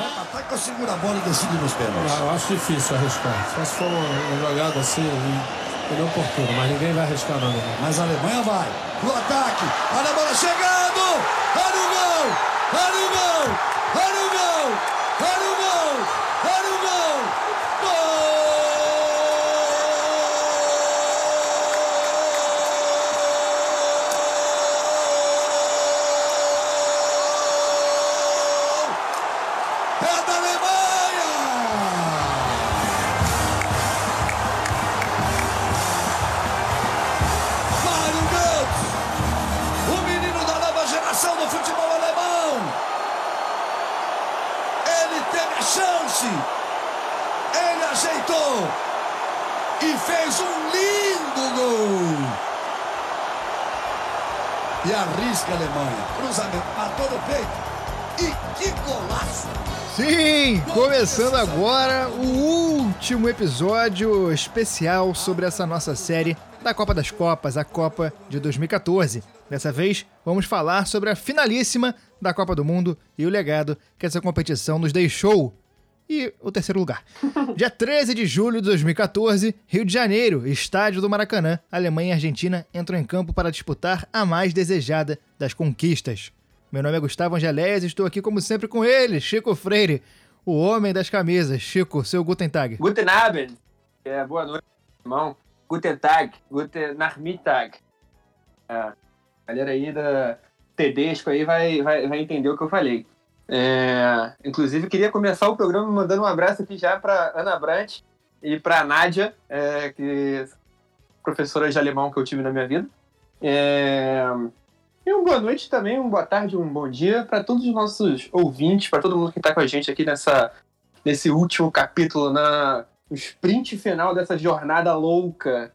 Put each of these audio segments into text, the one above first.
vai pra ataque ou segura a bola e decide nos pênaltis? Eu acho difícil arriscar. Só se for uma jogada assim, inoportuna, mas ninguém vai arriscar nada. Mas a Alemanha vai. No ataque. Olha a bola chegando. Olha o gol. Olha o gol. Olha o gol. Olha o gol. Olha o. Gol! Começando agora o último episódio especial sobre essa nossa série da Copa das Copas, a Copa de 2014. Dessa vez, vamos falar sobre a finalíssima da Copa do Mundo e o legado que essa competição nos deixou. E o terceiro lugar. Dia 13 de julho de 2014, Rio de Janeiro, estádio do Maracanã, Alemanha e Argentina entram em campo para disputar a mais desejada das conquistas. Meu nome é Gustavo Angeléias e estou aqui como sempre com ele, Chico Freire, o homem das camisas. Chico, seu Guten Tag. Guten Abend. É, boa noite, irmão. Guten Tag. Guten Nachmittag. É, a galera aí da Tedesco aí vai, vai, vai entender o que eu falei. É, inclusive, queria começar o programa mandando um abraço aqui já para Ana Brandt e para Nádia, é, que professora de alemão que eu tive na minha vida. É, e uma boa noite também, uma boa tarde, um bom dia para todos os nossos ouvintes, para todo mundo que está com a gente aqui nessa, nesse último capítulo, na, no sprint final dessa jornada louca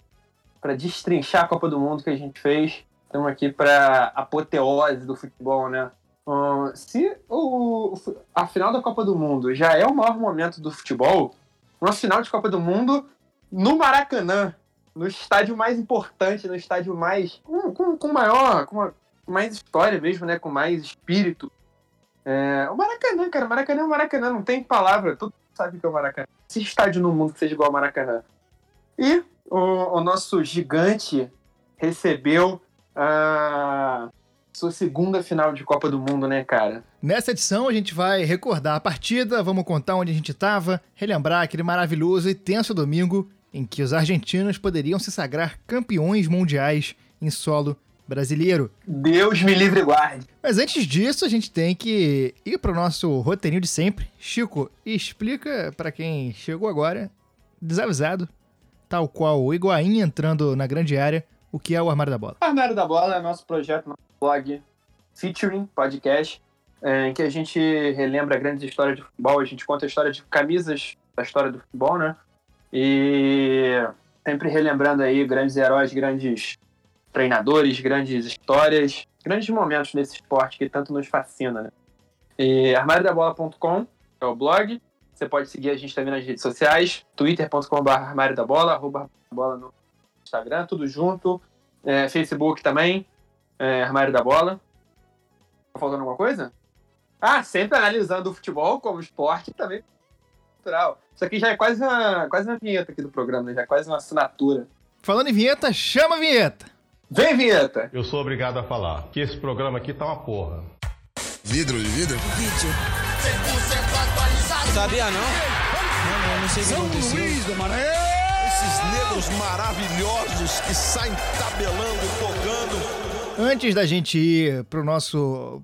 para destrinchar a Copa do Mundo que a gente fez. Estamos aqui para apoteose do futebol, né? Uh, se o, a final da Copa do Mundo já é o maior momento do futebol, uma final de Copa do Mundo no Maracanã, no estádio mais importante, no estádio mais. com, com, com maior. com uma, mais história mesmo, né? Com mais espírito. É, o Maracanã, cara, Maracanã é o Maracanã, não tem palavra, todo mundo sabe que é o Maracanã. Esse estádio no mundo que seja igual ao Maracanã. E o, o nosso gigante recebeu a sua segunda final de Copa do Mundo, né, cara? Nessa edição a gente vai recordar a partida, vamos contar onde a gente estava, relembrar aquele maravilhoso e tenso domingo em que os argentinos poderiam se sagrar campeões mundiais em solo brasileiro. Deus me livre e guarde. Mas antes disso, a gente tem que ir para o nosso roteirinho de sempre. Chico, explica para quem chegou agora, desavisado, tal qual o Higuaín entrando na grande área, o que é o Armário da Bola. O Armário da Bola é nosso projeto, nosso blog featuring podcast, é, em que a gente relembra grandes histórias de futebol, a gente conta a história de camisas da história do futebol, né? E sempre relembrando aí grandes heróis, grandes treinadores, grandes histórias, grandes momentos nesse esporte que tanto nos fascina, né? E armáriodabola.com é o blog. Você pode seguir a gente também nas redes sociais, twitter.com.br armário da bola, arroba bola no Instagram, tudo junto. É, Facebook também, é, armário da bola. Tá faltando alguma coisa? Ah, sempre analisando o futebol como esporte também cultural. Isso aqui já é quase uma, quase uma vinheta aqui do programa, já é quase uma assinatura. Falando em vinheta, chama a vinheta! Vem, vinheta! Eu sou obrigado a falar que esse programa aqui tá uma porra. Vidro de vidro? Vídeo. Sabia não? Não, não, não sei o que aconteceu. Esses negros maravilhosos que saem tabelando, tocando. Antes da gente ir pro nosso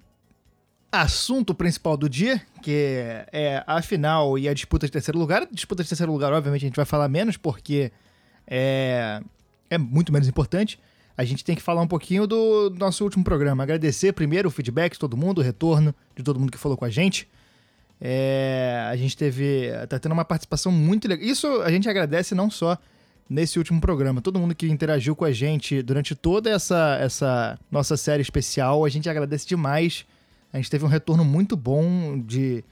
assunto principal do dia, que é a final e a disputa de terceiro lugar. disputa de terceiro lugar, obviamente, a gente vai falar menos, porque é, é muito menos importante. A gente tem que falar um pouquinho do nosso último programa. Agradecer primeiro o feedback de todo mundo, o retorno de todo mundo que falou com a gente. É, a gente teve. tá tendo uma participação muito legal. Isso a gente agradece não só nesse último programa. Todo mundo que interagiu com a gente durante toda essa, essa nossa série especial, a gente agradece demais. A gente teve um retorno muito bom de.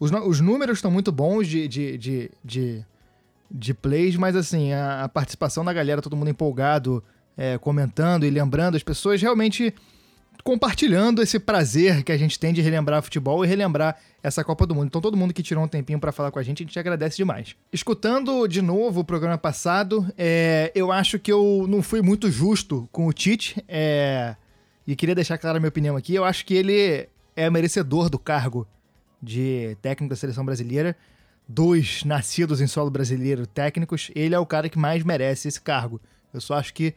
Os, os números estão muito bons de, de, de, de, de plays, mas assim, a, a participação da galera, todo mundo empolgado, é, comentando e lembrando, as pessoas realmente compartilhando esse prazer que a gente tem de relembrar futebol e relembrar essa Copa do Mundo. Então, todo mundo que tirou um tempinho para falar com a gente, a gente agradece demais. Escutando de novo o programa passado, é, eu acho que eu não fui muito justo com o Tite. É, e queria deixar clara a minha opinião aqui. Eu acho que ele é merecedor do cargo de técnico da seleção brasileira. Dos nascidos em solo brasileiro técnicos, ele é o cara que mais merece esse cargo. Eu só acho que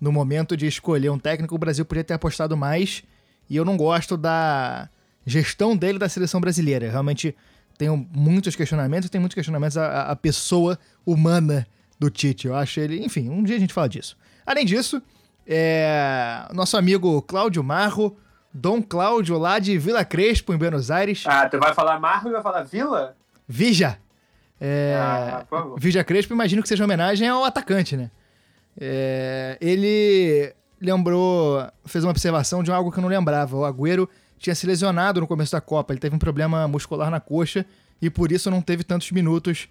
no momento de escolher um técnico, o Brasil podia ter apostado mais. E eu não gosto da gestão dele da seleção brasileira. Eu realmente tenho muitos questionamentos, tem muitos questionamentos a, a pessoa humana do Tite. Eu acho ele. Enfim, um dia a gente fala disso. Além disso, é, nosso amigo Cláudio Marro, Dom Cláudio, lá de Vila Crespo, em Buenos Aires. Ah, tu vai falar Marro e vai falar Vila? Vija. É, Ah, por favor. Vija Crespo, imagino que seja homenagem ao atacante, né? É, ele lembrou, fez uma observação de algo que eu não lembrava. O Agüero tinha se lesionado no começo da Copa, ele teve um problema muscular na coxa e por isso não teve tantos minutos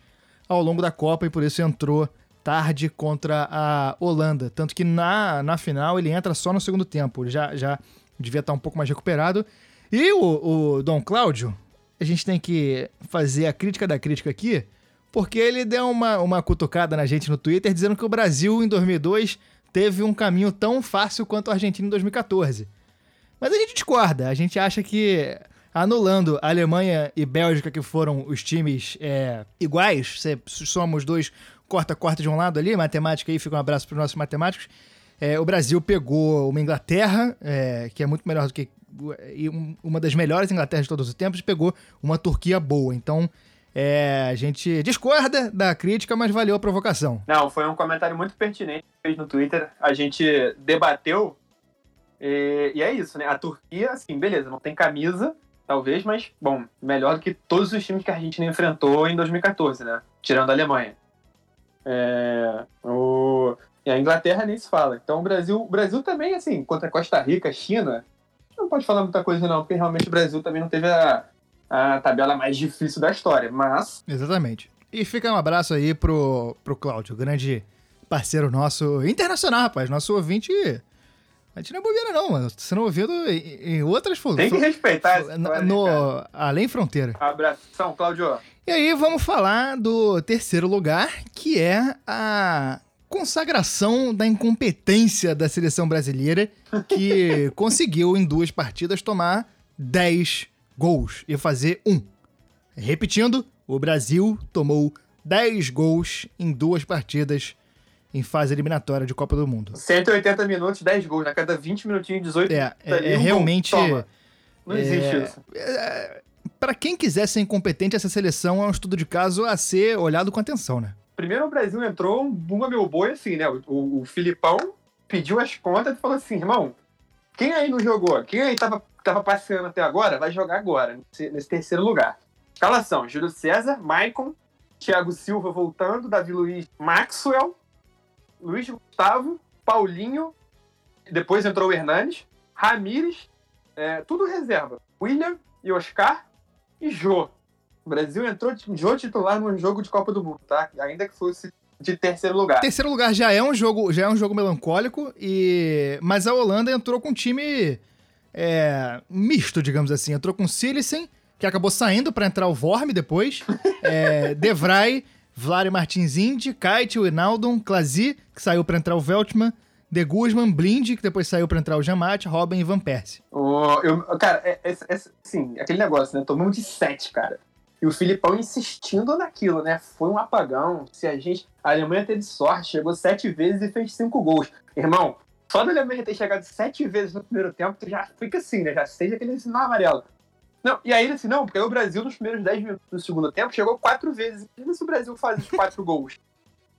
ao longo da Copa e por isso entrou tarde contra a Holanda. Tanto que na, na final ele entra só no segundo tempo, ele já, já devia estar um pouco mais recuperado. E o, o Dom Cláudio, a gente tem que fazer a crítica da crítica aqui, porque ele deu uma, uma cutucada na gente no Twitter dizendo que o Brasil em 2002 teve um caminho tão fácil quanto a Argentina em 2014. Mas a gente discorda, a gente acha que anulando a Alemanha e Bélgica, que foram os times é, iguais, se somos dois corta-corta de um lado ali, matemática aí, fica um abraço para os nossos matemáticos. É, o Brasil pegou uma Inglaterra, é, que é muito melhor do que. uma das melhores Inglaterras de todos os tempos, e pegou uma Turquia boa. Então, é, a gente discorda da crítica, mas valeu a provocação. Não, foi um comentário muito pertinente que fez no Twitter. A gente debateu. E, e é isso, né? A Turquia, assim, beleza, não tem camisa, talvez, mas, bom, melhor do que todos os times que a Argentina enfrentou em 2014, né? Tirando a Alemanha. É, o, e a Inglaterra nem se fala. Então o Brasil, o Brasil também, assim, contra Costa Rica, China, não pode falar muita coisa, não, porque realmente o Brasil também não teve a, a tabela mais difícil da história. Mas Exatamente. E fica um abraço aí pro, pro Cláudio, grande parceiro nosso, internacional, rapaz. Nosso ouvinte. A gente não é bobeira, não, mano. Sendo ouvido em, em outras tem que respeitar essa no, no-? Além fronteira. Abração, Claudio. E aí vamos falar do terceiro lugar, que é a consagração da incompetência da seleção brasileira, que conseguiu em duas partidas tomar 10 gols e fazer um. Repetindo, o Brasil tomou 10 gols em duas partidas em fase eliminatória de Copa do Mundo. 180 minutos, 10 gols. Na cada 20 minutinhos, 18 É, é, ali, é um realmente. Não é, existe isso. Para quem quiser ser incompetente, essa seleção é um estudo de caso a ser olhado com atenção, né? Primeiro o Brasil entrou um bunga meu boi, assim, né? O, o, o Filipão pediu as contas e falou assim, irmão, quem aí não jogou? Quem aí tava, tava passeando até agora, vai jogar agora, nesse, nesse terceiro lugar. Escalação, Júlio César, Maicon, Thiago Silva voltando, Davi Luiz, Maxwell, Luiz Gustavo, Paulinho, depois entrou o Hernanes, Ramires, é, tudo reserva. William e Oscar e Jô. O Brasil entrou de Jô titular num jogo de Copa do Mundo, tá? Ainda que fosse de terceiro lugar. Terceiro lugar já é um jogo, já é um jogo melancólico e mas a Holanda entrou com um time é, misto, digamos assim. Entrou com Silicen, que acabou saindo para entrar o Vorme depois, é, De Vrij, Vlare Martins Indy, Kite, Wijnaldum, Klasi, que saiu para entrar o Veltman, De Guzman, Blind, que depois saiu para entrar o Jamat, Robin e Van Persie. O- eu, cara, é, é, é, assim, aquele negócio, né? Tomamos de sete, cara. E o Filipão insistindo naquilo, né? Foi um apagão. Se a gente. A Alemanha teve sorte, chegou sete vezes e fez cinco gols. Irmão, só da Alemanha ter chegado sete vezes no primeiro tempo, tu já fica assim, né? Já seja aquele sinal amarelo. Não, e aí ele assim, não, porque o Brasil nos primeiros 10 minutos do segundo tempo chegou quatro vezes. Imagina se o Brasil faz os quatro gols.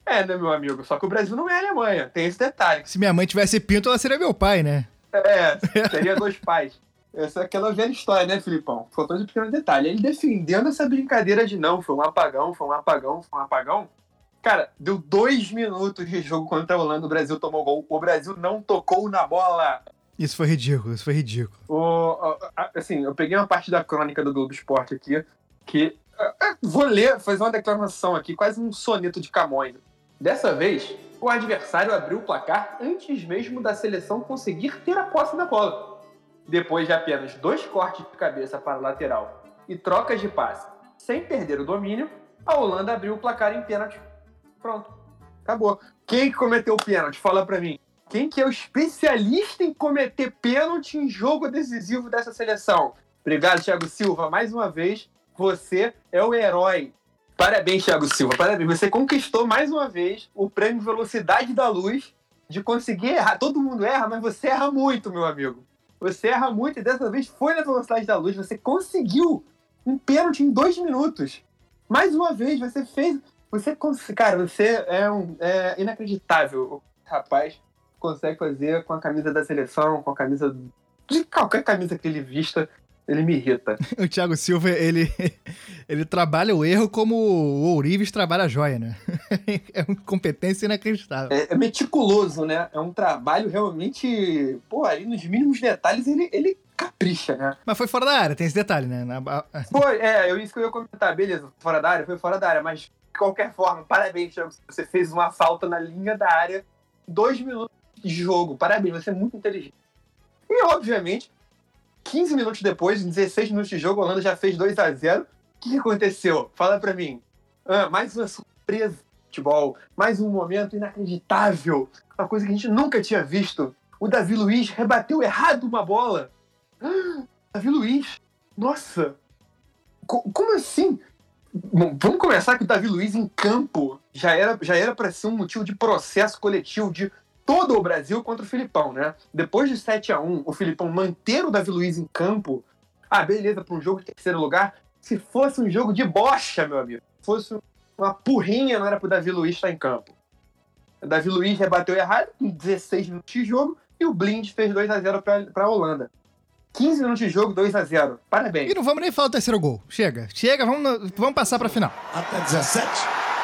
É, né, meu amigo? Só que o Brasil não é a Alemanha. Tem esse detalhe. Se minha mãe tivesse pinto, ela seria meu pai, né? É, teria dois pais. Essa é aquela velha história, né, Filipão? Faltou esse pequeno detalhe. Ele defendendo essa brincadeira de não, foi um apagão, foi um apagão, foi um apagão. Cara, deu dois minutos de jogo contra a Holanda, o Brasil tomou gol. O Brasil não tocou na bola. Isso foi ridículo, isso foi ridículo. O, assim, eu peguei uma parte da crônica do Globo Esporte aqui, que vou ler, fazer uma declaração aqui, quase um soneto de Camões. Dessa vez, o adversário abriu o placar antes mesmo da seleção conseguir ter a posse da bola. depois de apenas dois cortes de cabeça para o lateral e trocas de passe, sem perder o domínio, a Holanda abriu o placar em pênalti. Pronto. Acabou. Quem que cometeu o pênalti? Fala pra mim. Quem que é o especialista em cometer pênalti em jogo decisivo dessa seleção? Obrigado, Thiago Silva. Mais uma vez, você é o herói. Parabéns, Thiago Silva. Parabéns. Você conquistou mais uma vez o prêmio Velocidade da Luz de conseguir errar. Todo mundo erra, mas você erra muito, meu amigo. Você erra muito e dessa vez foi na Velocidade da Luz. Você conseguiu um pênalti em dois minutos. Mais uma vez, você fez. Você. Cara, você é, um, é inacreditável. O rapaz consegue fazer com a camisa da seleção, com a camisa. De qualquer camisa que ele vista, ele me irrita. O Thiago Silva, ele, ele trabalha o erro como o Ourives trabalha a joia, né? É uma competência inacreditável. É, é meticuloso, né? É um trabalho realmente. Pô, ali nos mínimos detalhes ele, ele capricha, né? Mas foi fora da área, tem esse detalhe, né? Na- Foi, é, eu, isso que eu ia comentar. Beleza, fora da área, foi fora da área, mas qualquer forma, parabéns, Thiago. Você fez uma falta na linha da área, dois minutos de jogo. Parabéns, você é muito inteligente. E, obviamente, 15 minutos depois, em 16 minutos de jogo, a Holanda já fez 2 a 0 O que aconteceu? Fala pra mim. Ah, mais uma surpresa de futebol, mais um momento inacreditável, uma coisa que a gente nunca tinha visto. O Davi Luiz rebateu errado uma bola. Ah, Davi Luiz, nossa, Co- como assim? Bom, vamos começar que o Davi Luiz em campo já era já era para ser um motivo de processo coletivo de todo o Brasil contra o Filipão, né? Depois de 7 a 1 o Filipão manter o Davi Luiz em campo, ah, beleza, para um jogo de terceiro lugar. Se fosse um jogo de bocha, meu amigo, fosse uma porrinha, não era pro Davi Luiz estar em campo. O Davi Luiz rebateu errado com 16 minutos de jogo e o Blind fez 2 a 0 para a Holanda. 15 minutos de jogo, 2 a 0 Parabéns. E não vamos nem falar do terceiro gol. Chega, chega, vamos, vamos passar pra final. Até 17,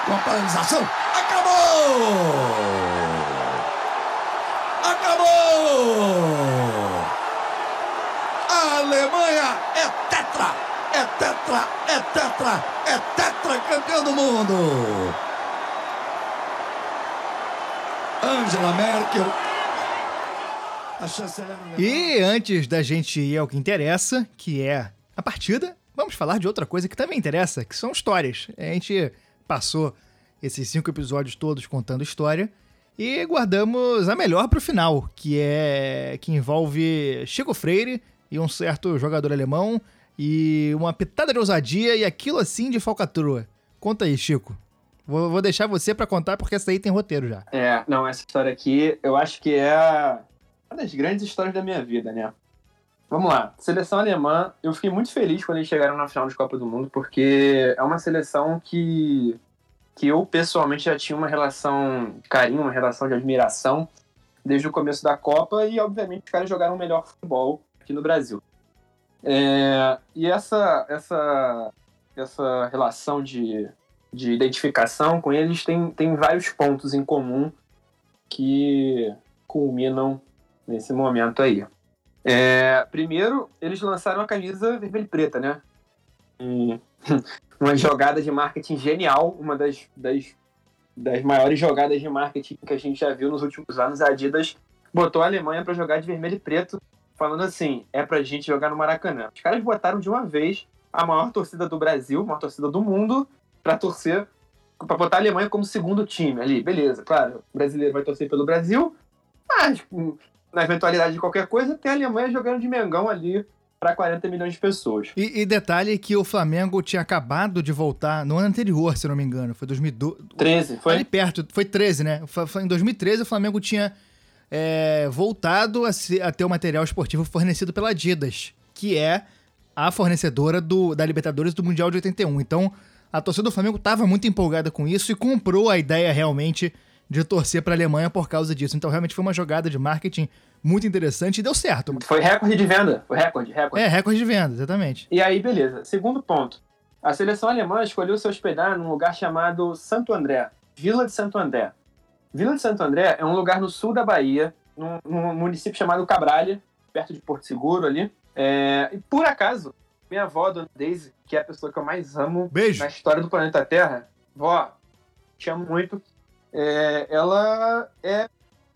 com a paralisação. Acabou! Acabou! A Alemanha é tetra! É tetra! É tetra! É tetra campeão do mundo! Angela Merkel. E antes da gente ir ao que interessa, que é a partida, vamos falar de outra coisa que também interessa, que são histórias. A gente passou esses cinco episódios todos contando história e guardamos a melhor pro final, que é que envolve Chico Freire e um certo jogador alemão e uma pitada de ousadia e aquilo assim de falcatrua. Conta aí, Chico. Vou, vou deixar você pra contar porque essa aí tem roteiro já. É, não, essa história aqui eu acho que é uma das grandes histórias da minha vida, né? Vamos lá. Seleção alemã, eu fiquei muito feliz quando eles chegaram na final de Copa do Mundo, porque é uma seleção que, que eu pessoalmente já tinha uma relação de carinho, uma relação de admiração desde o começo da Copa e, obviamente, os caras jogaram o melhor futebol aqui no Brasil. É, e essa, essa, essa relação de, de identificação com eles tem, tem vários pontos em comum que culminam nesse momento aí. É, primeiro, eles lançaram a camisa vermelha e preta, né? Uma jogada de marketing genial, uma das, das, das maiores jogadas de marketing que a gente já viu nos últimos anos. A Adidas botou a Alemanha para jogar de vermelho e preto, falando assim: é pra gente jogar no Maracanã. Os caras botaram de uma vez a maior torcida do Brasil, a maior torcida do mundo, para torcer, para botar a Alemanha como segundo time ali. Beleza, claro, o brasileiro vai torcer pelo Brasil, mas na eventualidade de qualquer coisa, tem a Alemanha jogando de Mengão ali para 40 milhões de pessoas. E, e detalhe que o Flamengo tinha acabado de voltar no ano anterior, se não me engano. Foi 2012. 13, foi? Ali perto, foi 13, né? Em 2013 o Flamengo tinha é, voltado a, se- a ter o material esportivo fornecido pela Adidas, que é a fornecedora do, da Libertadores do Mundial de 81. Então, a torcida do Flamengo estava muito empolgada com isso e comprou a ideia realmente de torcer para a Alemanha por causa disso. Então, realmente foi uma jogada de marketing muito interessante e deu certo. Foi recorde de venda. Foi recorde, recorde. É, recorde de venda, exatamente. E aí, beleza. Segundo ponto. A seleção alemã escolheu se hospedar num lugar chamado Santo André. Vila de Santo André. Vila de Santo André é um lugar no sul da Bahia, num, num município chamado Cabralha, perto de Porto Seguro ali. É, e por acaso, minha avó, Dona Daisy, que é a pessoa que eu mais amo Beijo. na história do planeta Terra, vó, te amo muito. É, ela é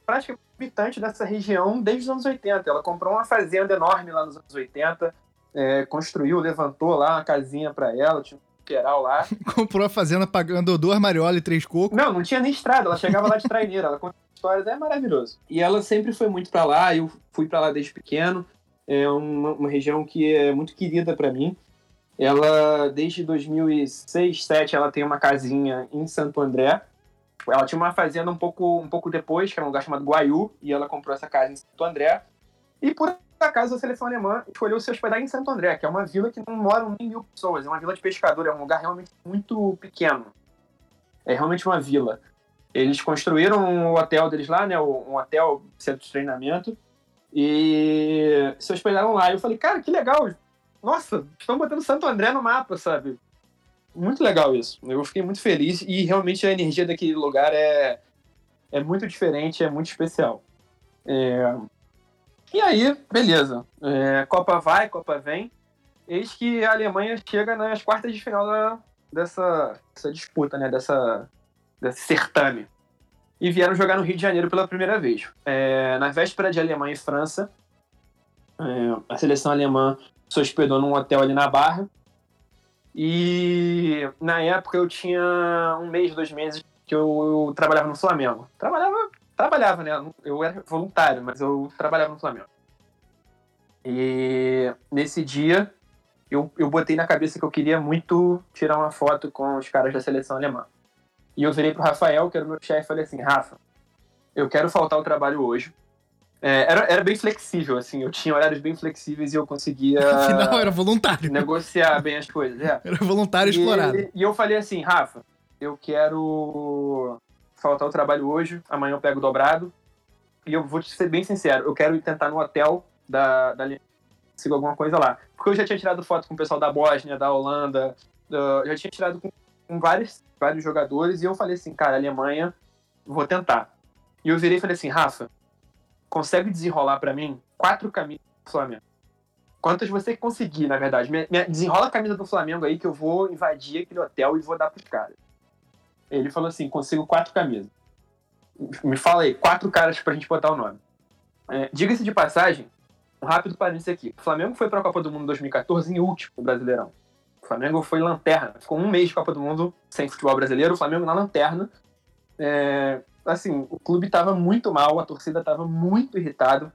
praticamente habitante dessa região desde os anos 80. Ela comprou uma fazenda enorme lá nos anos 80, é, construiu, levantou lá uma casinha para ela, tinha um queiral lá. Comprou a fazenda pagando duas mariolas e três cocos. Não, não tinha nem estrada, ela chegava lá de traineira, ela conta histórias, é maravilhoso. E ela sempre foi muito para lá, eu fui para lá desde pequeno, é uma, uma região que é muito querida para mim. Ela, desde 2006, 2007, ela tem uma casinha em Santo André. Ela tinha uma fazenda um pouco, um pouco depois, que era um lugar chamado Guaiú, e ela comprou essa casa em Santo André. E por acaso a seleção alemã escolheu se hospedar em Santo André, que é uma vila que não moram nem mil pessoas, é uma vila de pescador, é um lugar realmente muito pequeno. É realmente uma vila. Eles construíram um hotel deles lá, né, um hotel, centro de treinamento, e se hospedaram lá. Eu falei, cara, que legal, nossa, estão botando Santo André no mapa, sabe? Muito legal isso. Eu fiquei muito feliz e realmente a energia daquele lugar é, é muito diferente, é muito especial. É... E aí, beleza. É, Copa vai, Copa vem. Eis que a Alemanha chega nas quartas de final da, dessa, dessa disputa, né? Dessa, desse certame. E vieram jogar no Rio de Janeiro pela primeira vez. É, na véspera de Alemanha e França, é, a seleção alemã se hospedou num hotel ali na Barra. E na época eu tinha um mês, dois meses que eu, eu trabalhava no Flamengo. Trabalhava, trabalhava, né? Eu era voluntário, mas eu trabalhava no Flamengo. E nesse dia eu, eu botei na cabeça que eu queria muito tirar uma foto com os caras da seleção alemã. E eu virei pro Rafael, que era o meu chefe, e falei assim, Rafa, eu quero faltar o trabalho hoje, é, era, era bem flexível, assim, eu tinha horários bem flexíveis e eu conseguia. Afinal, era voluntário. Negociar bem as coisas, é. Era voluntário e, explorado. E, eu falei assim, Rafa, eu quero faltar o trabalho hoje, amanhã eu pego dobrado. E eu vou te ser bem sincero, eu quero ir tentar no hotel da, da sigo alguma coisa lá. Porque eu já tinha tirado foto com o pessoal da Bósnia, da Holanda, da, já tinha tirado com, com vários, vários jogadores, e eu falei assim, cara, Alemanha, vou tentar. E eu virei e falei assim, Rafa, consegue desenrolar para mim quatro camisas do Flamengo. Quantas você conseguir, na verdade. Me, me, desenrola a camisa do Flamengo aí que eu vou invadir aquele hotel e vou dar pros caras. Ele falou assim: consigo quatro camisas. Me fala aí, quatro caras pra gente botar o nome. É, Diga-se de passagem, um rápido parênteses aqui. O Flamengo foi pra Copa do Mundo 2014 em último no Brasileirão. O Flamengo foi lanterna. Ficou um mês de Copa do Mundo sem futebol brasileiro. O Flamengo na lanterna. É, assim, o clube estava muito mal, a torcida estava muito irritada,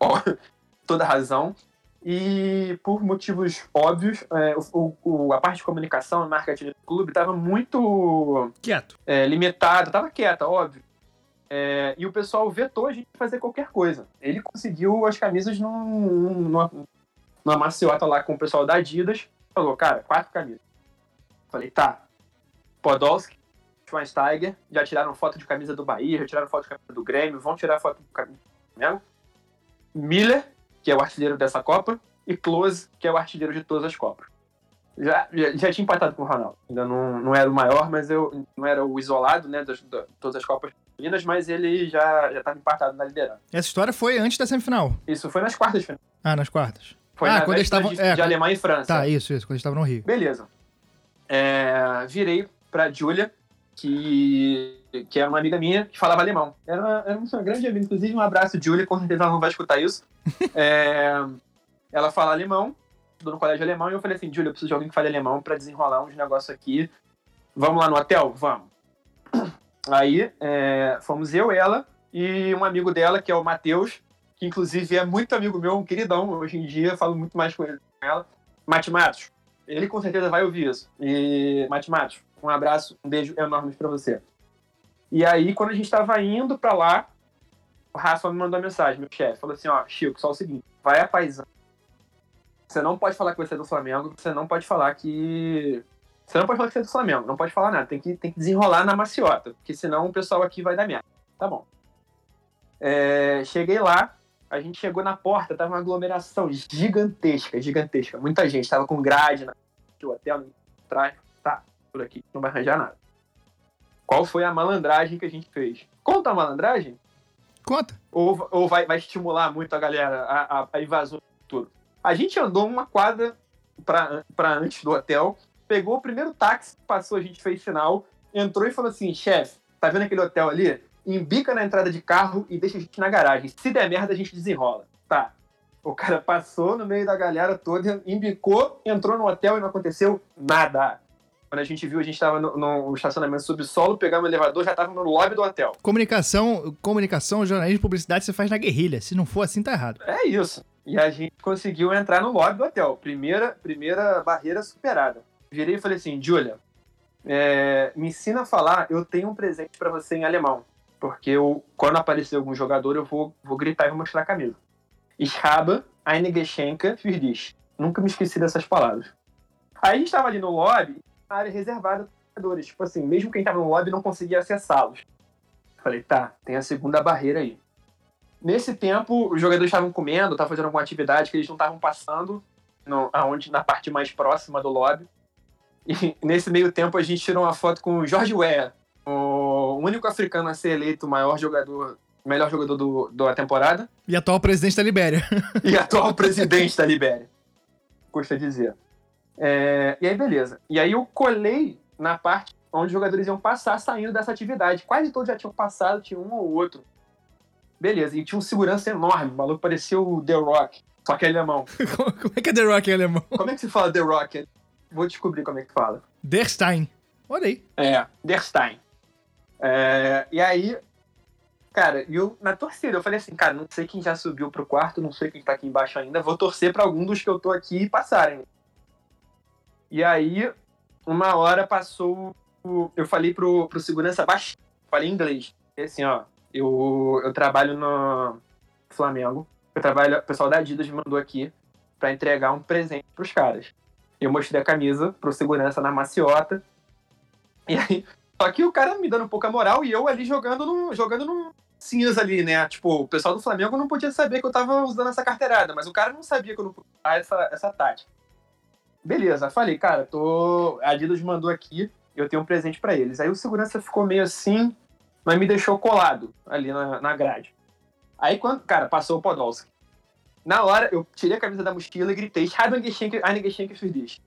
toda razão. E por motivos óbvios, é, o, o, a parte de comunicação e marketing do clube estava muito quieto, é, limitada, estava quieta, óbvio. É, e o pessoal vetou a gente fazer qualquer coisa. Ele conseguiu as camisas num, numa, numa maciota lá com o pessoal da Adidas. Falou, cara, quatro camisas. Falei, tá. Podolski, Schweinsteiger, já tiraram foto de camisa do Bahia, já tiraram foto de camisa do Grêmio, vão tirar foto do camisa do Miller, que é o artilheiro dessa Copa, e Close, que é o artilheiro de todas as Copas. Já, já, já tinha empatado com o Ronaldo. Ainda não, não era o maior, mas eu não era o isolado, né, das, de todas as Copas femininas, mas ele já estava empatado na liderança. Essa história foi antes da semifinal? Isso, foi nas quartas. Ah, nas quartas. Foi ah, na quando eles estavam de, é, de Alemanha e França. Tá, isso, isso, quando eles estavam no Rio. Beleza. É, virei pra Julia, que, que era uma amiga minha que falava alemão. Era uma, era uma grande amiga, inclusive um abraço, Julia, com certeza ela não vai escutar isso. é, ela fala alemão, estudou no colégio alemão, e eu falei assim, Julia, eu preciso de alguém que fale alemão para desenrolar uns negócios aqui. Vamos lá no hotel? Vamos. Aí é, fomos eu, ela e um amigo dela, que é o Matheus, que inclusive é muito amigo meu, um queridão. Hoje em dia falo muito mais com ele com ela. Mate Matos. Ele com certeza vai ouvir isso. E Mate Matos, um abraço, um beijo enorme para você. E aí, quando a gente estava indo para lá, o Rafa me mandou uma mensagem, meu chefe, falou assim, ó, Chico, só o seguinte, vai a paisão. Você não pode falar que você é do Flamengo, você não pode falar que... Você não pode falar que você é do Flamengo, não pode falar nada, tem que, tem que desenrolar na maciota, porque senão o pessoal aqui vai dar merda. Tá bom. É, cheguei lá, a gente chegou na porta, tava uma aglomeração gigantesca, gigantesca. Muita gente, tava com grade na o hotel atrás. Por aqui não vai arranjar nada. Qual foi a malandragem que a gente fez? Conta a malandragem? Conta. Ou, ou vai, vai estimular muito a galera, a, a, a invasão do futuro? A gente andou uma quadra para antes do hotel, pegou o primeiro táxi que passou, a gente fez sinal, entrou e falou assim: chefe, tá vendo aquele hotel ali? embica na entrada de carro e deixa a gente na garagem. Se der merda, a gente desenrola. Tá. O cara passou no meio da galera toda, embicou, entrou no hotel e não aconteceu nada. Quando a gente viu, a gente estava no, no estacionamento subsolo, pegamos o elevador, já tava no lobby do hotel. Comunicação, comunicação, jornalismo publicidade você faz na guerrilha. Se não for assim, tá errado. É isso. E a gente conseguiu entrar no lobby do hotel. Primeira, primeira barreira superada. Virei e falei assim, Julia, é, me ensina a falar, eu tenho um presente para você em alemão. Porque eu, quando aparecer algum jogador, eu vou, vou gritar e vou mostrar a camisa. Ich habe eine Geschenke für dich. Nunca me esqueci dessas palavras. Aí a gente tava ali no lobby, área reservada para jogadores. Tipo assim, mesmo quem tava no lobby não conseguia acessá-los. Falei, tá, tem a segunda barreira aí. Nesse tempo, os jogadores estavam comendo, estavam fazendo alguma atividade que eles não estavam passando no, aonde, na parte mais próxima do lobby. E nesse meio tempo a gente tirou uma foto com o George Weah, o único africano a ser eleito o maior jogador, melhor jogador do, da temporada. E atual presidente da Libéria. e atual presidente da Libéria. Custa dizer. É, e aí, beleza. E aí eu colei na parte onde os jogadores iam passar saindo dessa atividade. Quase todos já tinham passado, tinha um ou outro. Beleza, e tinha um segurança enorme, o maluco parecia o The Rock, só que é alemão. como é que é The Rock em alemão? Como é que se fala The Rock? Vou descobrir como é que fala. Der Stein. Olha aí. É, Der Stein. É, e aí, cara, eu na torcida, eu falei assim, cara, não sei quem já subiu pro quarto, não sei quem tá aqui embaixo ainda, vou torcer pra algum dos que eu tô aqui passarem. E aí, uma hora passou, eu falei pro, pro segurança baixo, falei em inglês, assim, ó, eu, eu trabalho no Flamengo, eu trabalho, o pessoal da Adidas me mandou aqui para entregar um presente pros caras. Eu mostrei a camisa pro segurança na maciota, e aí, só que o cara me dando pouca moral e eu ali jogando no, jogando no cinza ali, né? Tipo, o pessoal do Flamengo não podia saber que eu tava usando essa carteirada, mas o cara não sabia que eu não podia usar essa, essa tática. Beleza, falei, cara, tô. A Adidas mandou aqui, eu tenho um presente para eles. Aí o segurança ficou meio assim, mas me deixou colado ali na, na grade. Aí quando, cara, passou o Podolski. Na hora, eu tirei a camisa da mochila e gritei, Heidengeschenk für dich.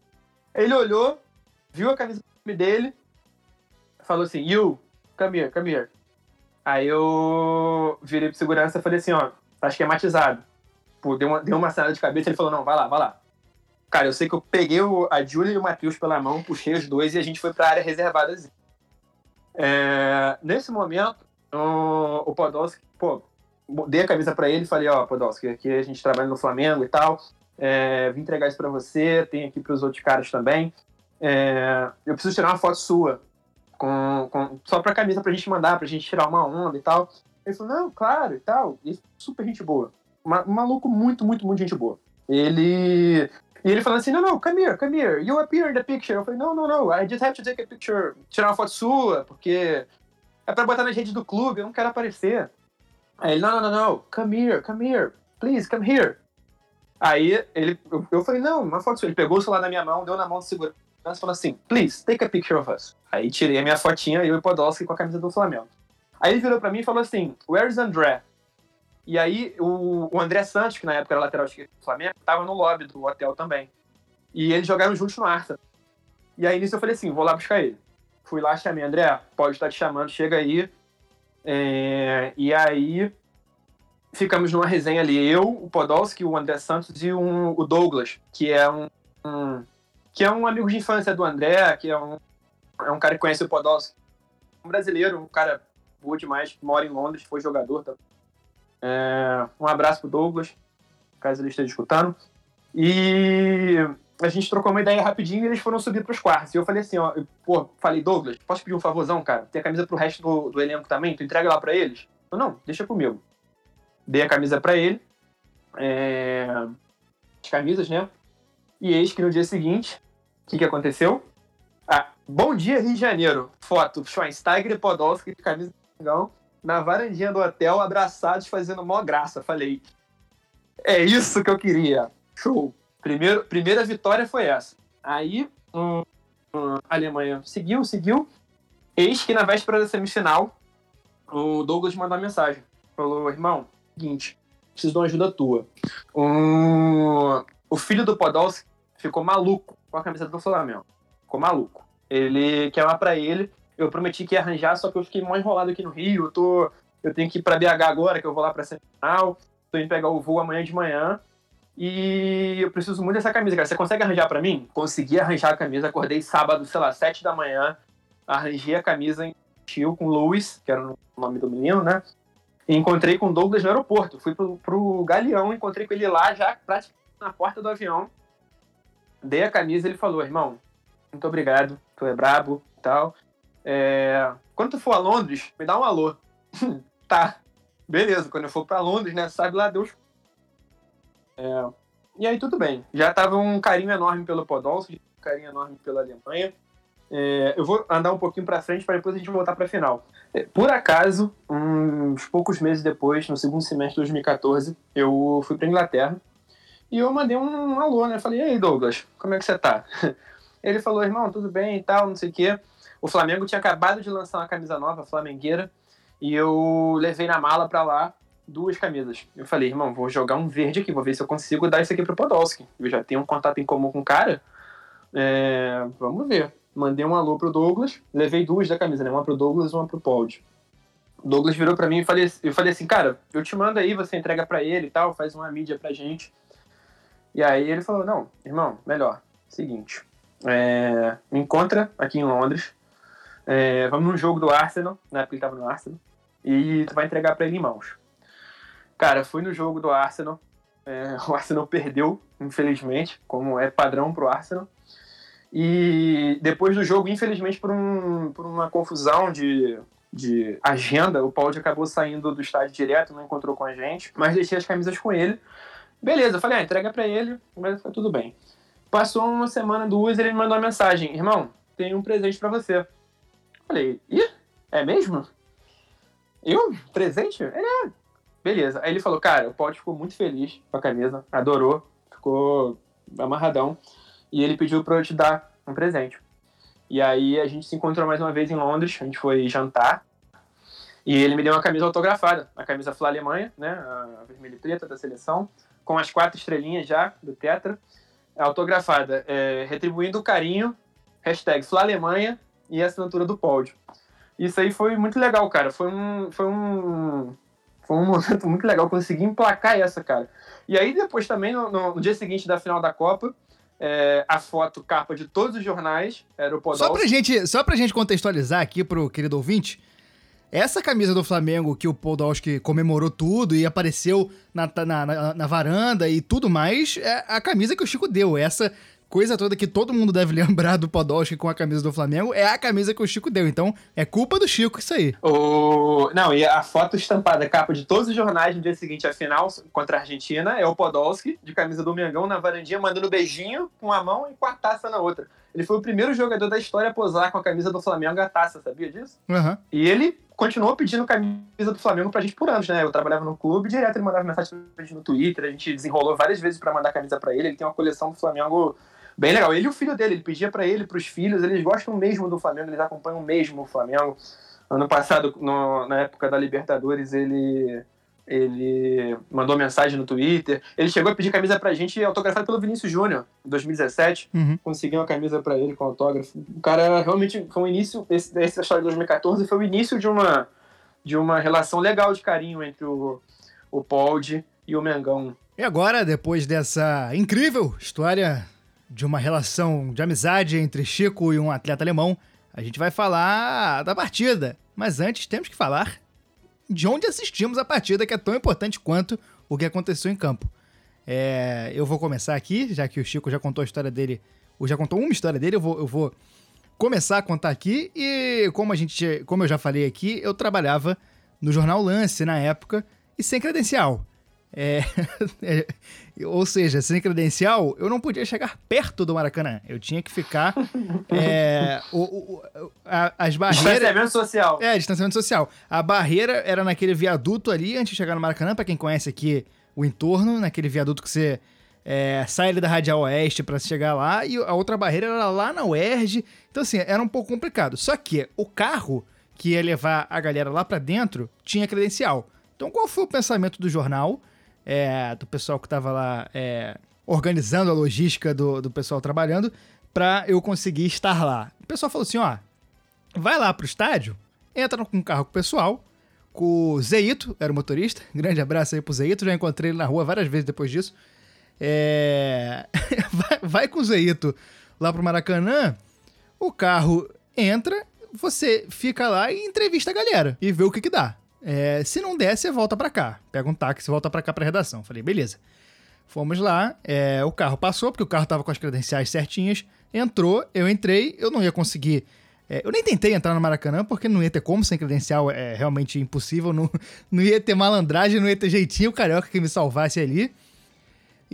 Ele olhou, viu a camisa dele, falou assim, you, come here, come here. Aí eu virei pro segurança e falei assim, ó, tá esquematizado. Pô, deu uma, deu uma de cabeça, ele falou, não, vai lá, vai lá. Cara, eu sei que eu peguei o, a Julia e o Matheus pela mão, puxei os dois e a gente foi pra área reservada. É, nesse momento, o, o Podolski, pô, dei a camisa para ele e falei, ó, Podolski, aqui a gente trabalha no Flamengo e tal, é, vim entregar isso para você, tem aqui para os outros caras também. É, eu preciso tirar uma foto sua, com, com só pra camisa pra gente mandar, pra gente tirar uma onda e tal. Ele falou, não, claro e tal. E super gente boa. Um maluco muito, muito, muito gente boa. Ele e ele falando assim, não, não, come here, come here, you appear in the picture. Eu falei, não, não, não, I just have to take a picture, tirar uma foto sua, porque é pra botar nas redes do clube, eu não quero aparecer. Aí ele, não, não, não, não, come here, come here, please, come here. Aí ele, eu, eu falei, não, uma foto sua. Ele pegou o celular na minha mão, deu na mão do segurança e falou assim, please, take a picture of us. Aí tirei a minha fotinha, eu e Podolski com a camisa do Flamengo. Aí ele virou pra mim e falou assim, where's André? E aí o, o André Santos, que na época era lateral esquerdo do Flamengo, estava no lobby do hotel também. E eles jogaram juntos no Arsenal. E aí nisso eu falei assim, vou lá buscar ele. Fui lá, chamei, André, pode estar te chamando, chega aí. É, e aí ficamos numa resenha ali, eu, o Podolski, o André Santos e um, o Douglas, que é um, um, que é um amigo de infância do André, que é um, é um cara que conhece o Podolski. Um brasileiro, um cara boa demais, mora em Londres, foi jogador, tá? É, um abraço pro Douglas, caso ele esteja escutando. E a gente trocou uma ideia rapidinho e eles foram subir pros quartos. E eu falei assim, ó, eu, pô, falei, Douglas, posso pedir um favorzão, cara? Tem a camisa pro resto do, do elenco também? Tu entrega lá pra eles? Eu, não, deixa comigo. Dei a camisa pra ele. É... As camisas, né? E eis que no dia seguinte, o que, que aconteceu? Ah, bom dia, Rio de Janeiro. Foto, Schweinsteiger e Podolski, camisa do na varandinha do hotel, abraçados, fazendo mó graça. Falei, é isso que eu queria. Show. Primeiro, primeira vitória foi essa. Aí, a Alemanha seguiu, seguiu. Eis que na véspera da semifinal, o Douglas mandou uma mensagem. Falou, irmão, seguinte, preciso de uma ajuda tua. Um, o filho do Podolski ficou maluco com a camiseta do Flamengo. Ficou maluco. Ele quer lá pra ele. Eu prometi que ia arranjar, só que eu fiquei mal enrolado aqui no Rio. Eu, tô, eu tenho que ir pra BH agora, que eu vou lá pra Semifinal. Tô indo pegar o voo amanhã de manhã. E eu preciso muito dessa camisa, cara. Você consegue arranjar pra mim? Consegui arranjar a camisa. Acordei sábado, sei lá, sete da manhã. Arranjei a camisa em tio com Louis, que era o nome do menino, né? E encontrei com o Douglas no aeroporto. Fui pro, pro Galeão, encontrei com ele lá, já praticamente na porta do avião. Dei a camisa ele falou, irmão, muito obrigado, tu é brabo e tal. É, quando tu for a Londres, me dá um alô. tá, beleza, quando eu for pra Londres, né, sabe lá Deus. É, e aí tudo bem, já tava um carinho enorme pelo Podolski, um carinho enorme pela Alemanha. É, eu vou andar um pouquinho para frente para depois a gente voltar para final. É, por acaso, uns poucos meses depois, no segundo semestre de 2014, eu fui para Inglaterra e eu mandei um alô, né? Falei, e aí, Douglas, como é que você tá? Ele falou, irmão, tudo bem e tal, não sei o quê. O Flamengo tinha acabado de lançar uma camisa nova, flamengueira, e eu levei na mala para lá duas camisas. Eu falei, irmão, vou jogar um verde aqui, vou ver se eu consigo dar isso aqui pro Podolski. Eu já tenho um contato em comum com o cara. É, vamos ver mandei um alô pro Douglas, levei duas da camisa, né? Uma pro Douglas e uma pro Pod. O Douglas virou para mim e falei, eu falei assim, cara, eu te mando aí, você entrega para ele e tal, faz uma mídia pra gente. E aí ele falou, não, irmão, melhor, seguinte, é, me encontra aqui em Londres, é, vamos num jogo do Arsenal, na época ele tava no Arsenal, e tu vai entregar para ele em mãos. Cara, fui no jogo do Arsenal, é, o Arsenal perdeu, infelizmente, como é padrão pro Arsenal, e depois do jogo, infelizmente, por, um, por uma confusão de, de agenda, o Paul acabou saindo do estádio direto, não encontrou com a gente, mas deixei as camisas com ele. Beleza, eu falei, ah, entrega para ele, mas tá tudo bem. Passou uma semana, duas, ele me mandou uma mensagem: Irmão, tem um presente para você. Falei, ih, é mesmo? Eu? Presente? Ele é. Beleza. Aí ele falou, cara, o Paul ficou muito feliz com a camisa, adorou, ficou amarradão e ele pediu para eu te dar um presente. E aí a gente se encontrou mais uma vez em Londres, a gente foi jantar, e ele me deu uma camisa autografada, a camisa Fla Alemanha, né, a vermelha e preta da seleção, com as quatro estrelinhas já do Tetra, autografada, é, retribuindo o carinho, hashtag Fla Alemanha e a assinatura do pódio. Isso aí foi muito legal, cara, foi um, foi um, foi um momento muito legal, consegui emplacar essa, cara. E aí depois também, no, no dia seguinte da final da Copa, é, a foto capa de todos os jornais, era o Podolski. Só pra gente, só pra gente contextualizar aqui pro querido ouvinte, essa camisa do Flamengo que o Podolski comemorou tudo e apareceu na, na, na, na varanda e tudo mais, é a camisa que o Chico deu. Essa coisa toda que todo mundo deve lembrar do Podolski com a camisa do Flamengo é a camisa que o Chico deu. Então, é culpa do Chico isso aí. O... Não, e a foto estampada, capa de todos os jornais no dia seguinte, a final contra a Argentina, é o Podolski, de camisa do Mengão, na varandinha, mandando beijinho com uma mão e com a taça na outra. Ele foi o primeiro jogador da história a posar com a camisa do Flamengo e a taça, sabia disso? Uhum. E ele continuou pedindo camisa do Flamengo pra gente por anos, né? Eu trabalhava no clube, direto ele mandava mensagem pra gente no Twitter, a gente desenrolou várias vezes para mandar camisa para ele. Ele tem uma coleção do Flamengo bem legal. Ele e o filho dele, ele pedia para ele, para os filhos, eles gostam mesmo do Flamengo, eles acompanham mesmo o Flamengo. Ano passado, no, na época da Libertadores, ele ele mandou mensagem no Twitter. Ele chegou a pedir camisa pra gente autografada pelo Vinícius Júnior, em 2017. Uhum. Conseguiu uma camisa para ele com autógrafo. O cara realmente foi o início, esse, essa história de 2014 foi o início de uma, de uma relação legal de carinho entre o, o Pold e o Mengão. E agora, depois dessa incrível história de uma relação de amizade entre Chico e um atleta alemão, a gente vai falar da partida. Mas antes temos que falar de onde assistimos a partida, que é tão importante quanto o que aconteceu em campo. É, eu vou começar aqui, já que o Chico já contou a história dele, ou já contou uma história dele, eu vou, eu vou começar a contar aqui. E como a gente, como eu já falei aqui, eu trabalhava no jornal Lance na época e sem credencial. É, é, ou seja, sem credencial, eu não podia chegar perto do Maracanã. Eu tinha que ficar. é, o, o, a, as barreiras. Distanciamento social. É, distanciamento social. A barreira era naquele viaduto ali, antes de chegar no Maracanã, para quem conhece aqui o entorno, naquele viaduto que você é, sai ali da Radial Oeste para chegar lá, e a outra barreira era lá na UERJ. Então, assim, era um pouco complicado. Só que o carro que ia levar a galera lá para dentro tinha credencial. Então, qual foi o pensamento do jornal? É, do pessoal que estava lá é, organizando a logística do, do pessoal trabalhando para eu conseguir estar lá. O pessoal falou assim, ó, vai lá pro estádio, entra com um carro com o pessoal, com o Zeito, era o motorista. Grande abraço aí pro Zeito, já encontrei ele na rua várias vezes depois disso. É... vai, vai com o Zeito lá pro Maracanã, o carro entra, você fica lá e entrevista a galera e vê o que que dá. É, se não der, você volta pra cá. Pega um táxi e volta pra cá pra redação. Falei, beleza. Fomos lá, é, o carro passou, porque o carro tava com as credenciais certinhas. Entrou, eu entrei, eu não ia conseguir. é, eu nem tentei entrar no Maracanã, porque não ia ter como sem credencial, é realmente impossível. Não, não ia ter malandragem, não ia ter jeitinho carioca que me salvasse ali.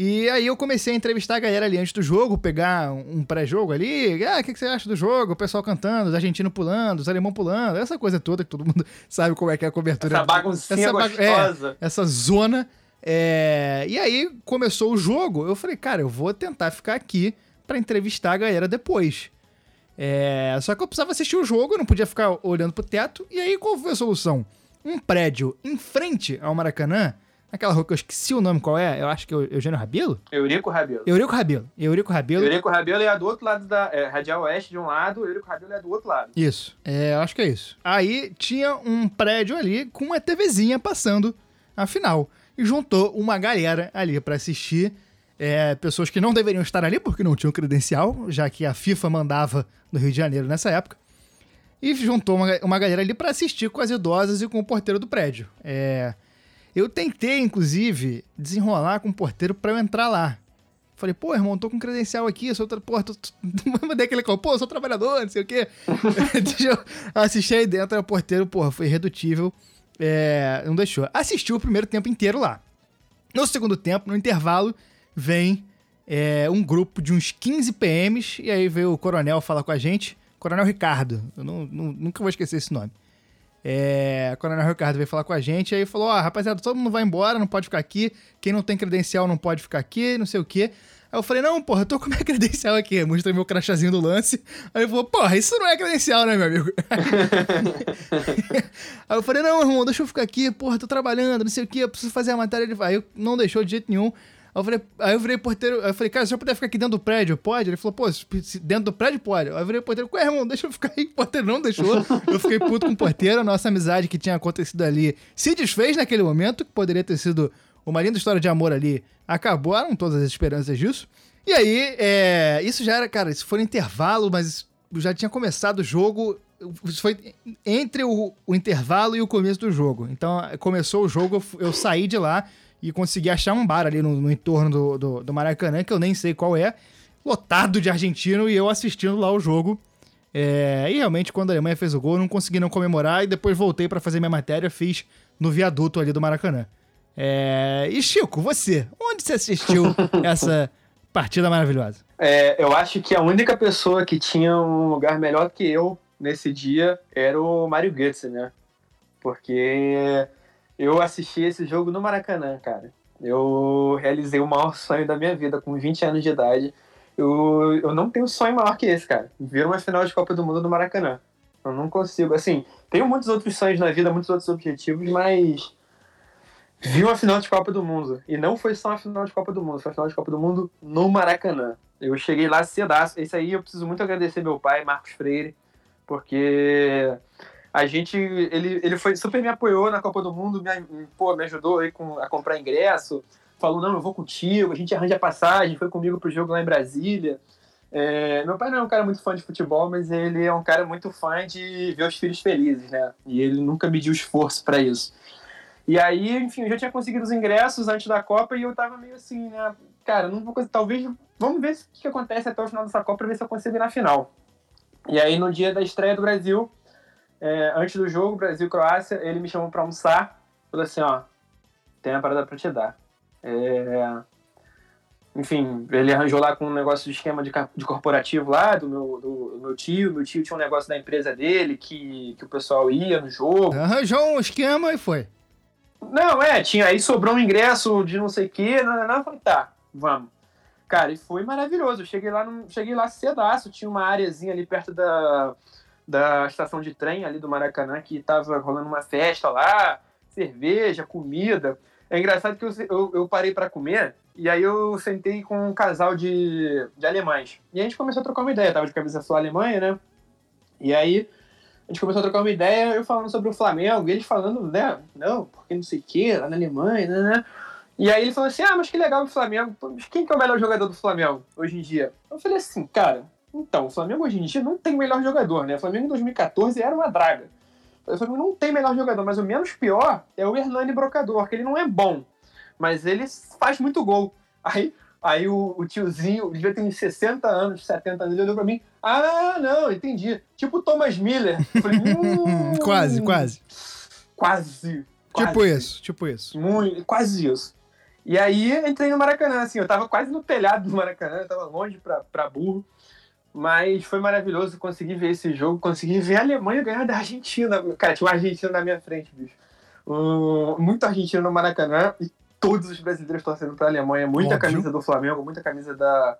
E aí eu comecei a entrevistar a galera ali antes do jogo, pegar um pré-jogo ali. Ah, o que, que você acha do jogo? O pessoal cantando, os argentinos pulando, os alemão pulando, essa coisa toda que todo mundo sabe como é que é a cobertura. Essa baguncinha Essa ba- gostosa. é, essa zona. É, E aí começou o jogo, eu falei, cara, eu vou tentar ficar aqui pra entrevistar a galera depois. É, Só que eu precisava assistir o jogo, eu não podia ficar olhando pro teto. E aí qual foi a solução? Um prédio em frente ao Maracanã, naquela rua que eu esqueci o nome qual é, eu acho que é o Eugênio Rabelo? Eurico Rabelo. Eurico Rabelo. Eurico Rabelo. Eurico Rabelo é do outro lado da. É, Radial Oeste de um lado, Eurico Rabelo é do outro lado. Isso, é, eu acho que é isso. Aí tinha um prédio ali com uma TVzinha passando a final. E juntou uma galera ali pra assistir. é, pessoas que não deveriam estar ali porque não tinham credencial, já que a FIFA mandava no Rio de Janeiro nessa época. E juntou uma, uma galera ali pra assistir com as idosas e com o porteiro do prédio. É, eu tentei, inclusive, desenrolar com o porteiro pra eu entrar lá. Falei, pô, irmão, tô com credencial aqui, sou tra... pô, tô... mandei aquele call, pô, sou trabalhador, não sei o quê. Deixa eu assistir aí dentro, o porteiro, porra, foi irredutível, é, não deixou. Assistiu o primeiro tempo inteiro lá. No segundo tempo, no intervalo, vem é, um grupo de uns 15 PMs, e aí veio o coronel falar com a gente, Coronel Ricardo, eu não- não- nunca vou esquecer esse nome. É, Coronel Ricardo veio falar com a gente, aí falou: Ó, rapaziada, todo mundo vai embora, não pode ficar aqui. Quem não tem credencial não pode ficar aqui, não sei o quê. Aí eu falei: Não, porra, eu tô com minha credencial aqui. Mostrei meu crachazinho do lance. Aí ele falou: Porra, isso não é credencial, né, meu amigo? aí eu falei: Não, irmão, deixa eu ficar aqui, porra, tô trabalhando, não sei o quê, eu preciso fazer a matéria. Aí não deixou de jeito nenhum. Aí eu, falei, aí eu virei porteiro, aí eu falei, cara, se eu puder ficar aqui dentro do prédio, pode? Ele falou, pô, dentro do prédio pode. Aí eu virei porteiro, ué, irmão, deixa eu ficar aí. O porteiro não deixou. Eu fiquei puto com o porteiro, a nossa amizade que tinha acontecido ali se desfez naquele momento, que poderia ter sido uma linda história de amor ali. Acabaram todas as esperanças disso. E aí, é, isso já era, cara, isso foi no intervalo, mas já tinha começado o jogo. Isso foi entre o, o intervalo e o começo do jogo. Então, começou o jogo, eu, eu saí de lá e consegui achar um bar ali no, no entorno do, do, do Maracanã, que eu nem sei qual é, lotado de argentino e eu assistindo lá o jogo. É, e realmente, quando a Alemanha fez o gol, eu não consegui não comemorar e depois voltei pra fazer minha matéria, fiz no viaduto ali do Maracanã. É, e Chico, você, onde você assistiu essa partida maravilhosa? É, eu acho que a única pessoa que tinha um lugar melhor que eu nesse dia era o Mário Götze, né? Porque eu assisti esse jogo no Maracanã, cara. Eu realizei o maior sonho da minha vida com 20 anos de idade. Eu, eu não tenho sonho maior que esse, cara. Ver uma final de Copa do Mundo no Maracanã. Eu não consigo. Assim, tenho muitos outros sonhos na vida, muitos outros objetivos, mas vi uma final de Copa do Mundo. E não foi só uma final de Copa do Mundo, foi uma final de Copa do Mundo no Maracanã. Eu cheguei lá cedaço. Esse aí eu preciso muito agradecer meu pai, Marcos Freire, porque a gente. Ele, ele foi super me apoiou na Copa do Mundo, me, pô, me ajudou aí com, a comprar ingresso. Falou, não, eu vou contigo, a gente arranja a passagem, foi comigo pro jogo lá em Brasília. É, meu pai não é um cara muito fã de futebol, mas ele é um cara muito fã de ver os filhos felizes, né? E ele nunca mediu esforço para isso. E aí, enfim, eu já tinha conseguido os ingressos antes da Copa e eu tava meio assim, né? Cara, não vou talvez, vamos ver o que, que acontece até o final dessa Copa pra ver se eu consigo ir na final. E aí, no dia da estreia do Brasil, é, antes do jogo, Brasil-Croácia, ele me chamou pra almoçar, falou assim, ó, tem uma parada pra te dar. É, enfim, ele arranjou lá com um negócio de esquema de, de corporativo lá, do meu, do, do meu tio. Meu tio tinha um negócio da empresa dele que, que o pessoal ia no jogo. Arranjou um esquema e foi. Não, é, tinha aí sobrou um ingresso de não sei o quê, não, não, não, falei, tá, vamos. Cara, e foi maravilhoso. Eu cheguei lá, no, cheguei lá cedaço, tinha uma areazinha ali perto da, da estação de trem ali do Maracanã que tava rolando uma festa lá, cerveja, comida. É engraçado que eu, eu, eu parei para comer e aí eu sentei com um casal de, de alemães. E a gente começou a trocar uma ideia, tava de camisa sul Alemanha, né? E aí a gente começou a trocar uma ideia, eu falando sobre o Flamengo, eles falando, né, não, porque não sei o que, lá na Alemanha, né, né. E aí ele falou assim, ah, mas que legal o Flamengo, mas quem que é o melhor jogador do Flamengo hoje em dia? Eu falei assim, cara, então, o Flamengo hoje em dia não tem melhor jogador, né? O Flamengo em 2014 era uma draga. O Flamengo não tem melhor jogador, mas o menos pior é o Hernani Brocador, que ele não é bom, mas ele faz muito gol. Aí, aí o, o tiozinho, ele devia ter uns 60 anos, 70 anos, ele olhou pra mim, ah, não, entendi. Tipo o Thomas Miller. Falei, hum, quase, quase. Quase. Tipo quase. isso, tipo isso. Muito, quase isso. E aí entrei no Maracanã, assim, eu tava quase no telhado do Maracanã, eu tava longe pra, pra burro. Mas foi maravilhoso conseguir ver esse jogo, conseguir ver a Alemanha ganhar da Argentina. Cara, tinha uma Argentina na minha frente, bicho. Um, muito argentino no Maracanã e todos os brasileiros torcendo pra Alemanha. Muita Óbvio. camisa do Flamengo, muita camisa da,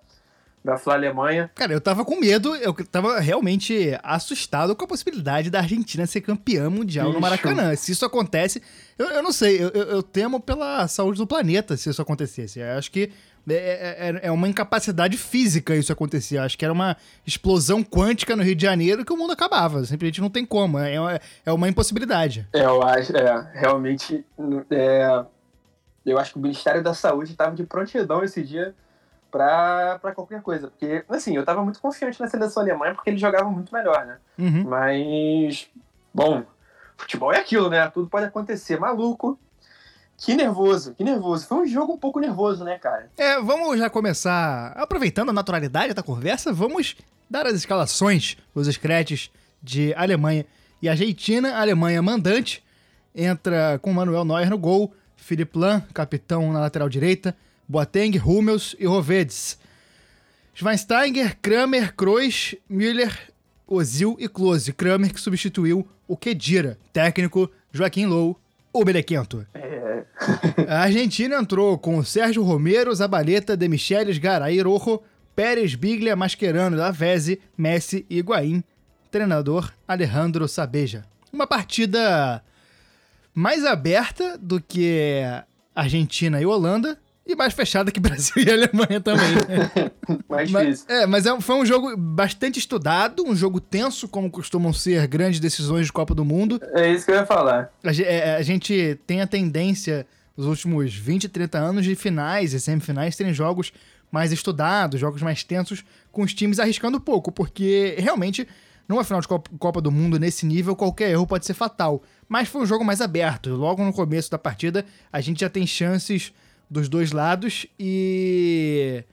da Fla Alemanha. Cara, eu tava com medo, eu tava realmente assustado com a possibilidade da Argentina ser campeã mundial no. Maracanã. Se isso acontece, eu, eu não sei, eu, eu- eu temo pela saúde do planeta se isso acontecesse. Eu acho que é, é- é uma incapacidade física isso acontecer. Acho que era uma explosão quântica no Rio de Janeiro que o mundo acabava. Simplesmente não tem como. É, é uma impossibilidade. É, eu acho, é, realmente, é, eu acho que o Ministério da Saúde estava de prontidão esse dia para qualquer coisa. Porque, assim, eu estava muito confiante na seleção alemã porque eles jogavam muito melhor, né? Uhum. Mas, bom, futebol é aquilo, né? Tudo pode acontecer. Maluco. Que nervoso, que nervoso. Foi um jogo um pouco nervoso, né, cara? É, vamos já começar, aproveitando a naturalidade da conversa, vamos dar as escalações, os scratches de Alemanha e Argentina. Alemanha mandante, entra com Manuel Neuer no gol, Philipp Lahm, capitão na lateral direita, Boateng, Hummels e Rovedes. Schweinsteiger, Kramer, Kroos, Müller, Ozil e Klose. Kramer que substituiu o Kedira, técnico Joaquim Low, o Belequento. É, A Argentina entrou com Sérgio Romero, Zabaleta, De Michelis, Garay, Rojo, Pérez, Biglia, Mascherano, Lavezzi, Messi e Higuaín. Treinador Alejandro Sabeja. Uma partida mais aberta do que Argentina e Holanda e mais fechada que Brasil e Alemanha também. mais Mas, difícil. é, mas é foi um jogo bastante estudado, um jogo tenso, como costumam ser grandes decisões de Copa do Mundo. É isso que eu ia falar. A, ge- é, a gente tem a tendência, nos últimos 20, 30 anos, de finais e semifinais terem jogos mais estudados, jogos mais tensos, com os times arriscando pouco, porque realmente, numa final de Copa do Mundo nesse nível, qualquer erro pode ser fatal. Mas foi um jogo mais aberto. Logo no começo da partida, a gente já tem chances dos dois lados e.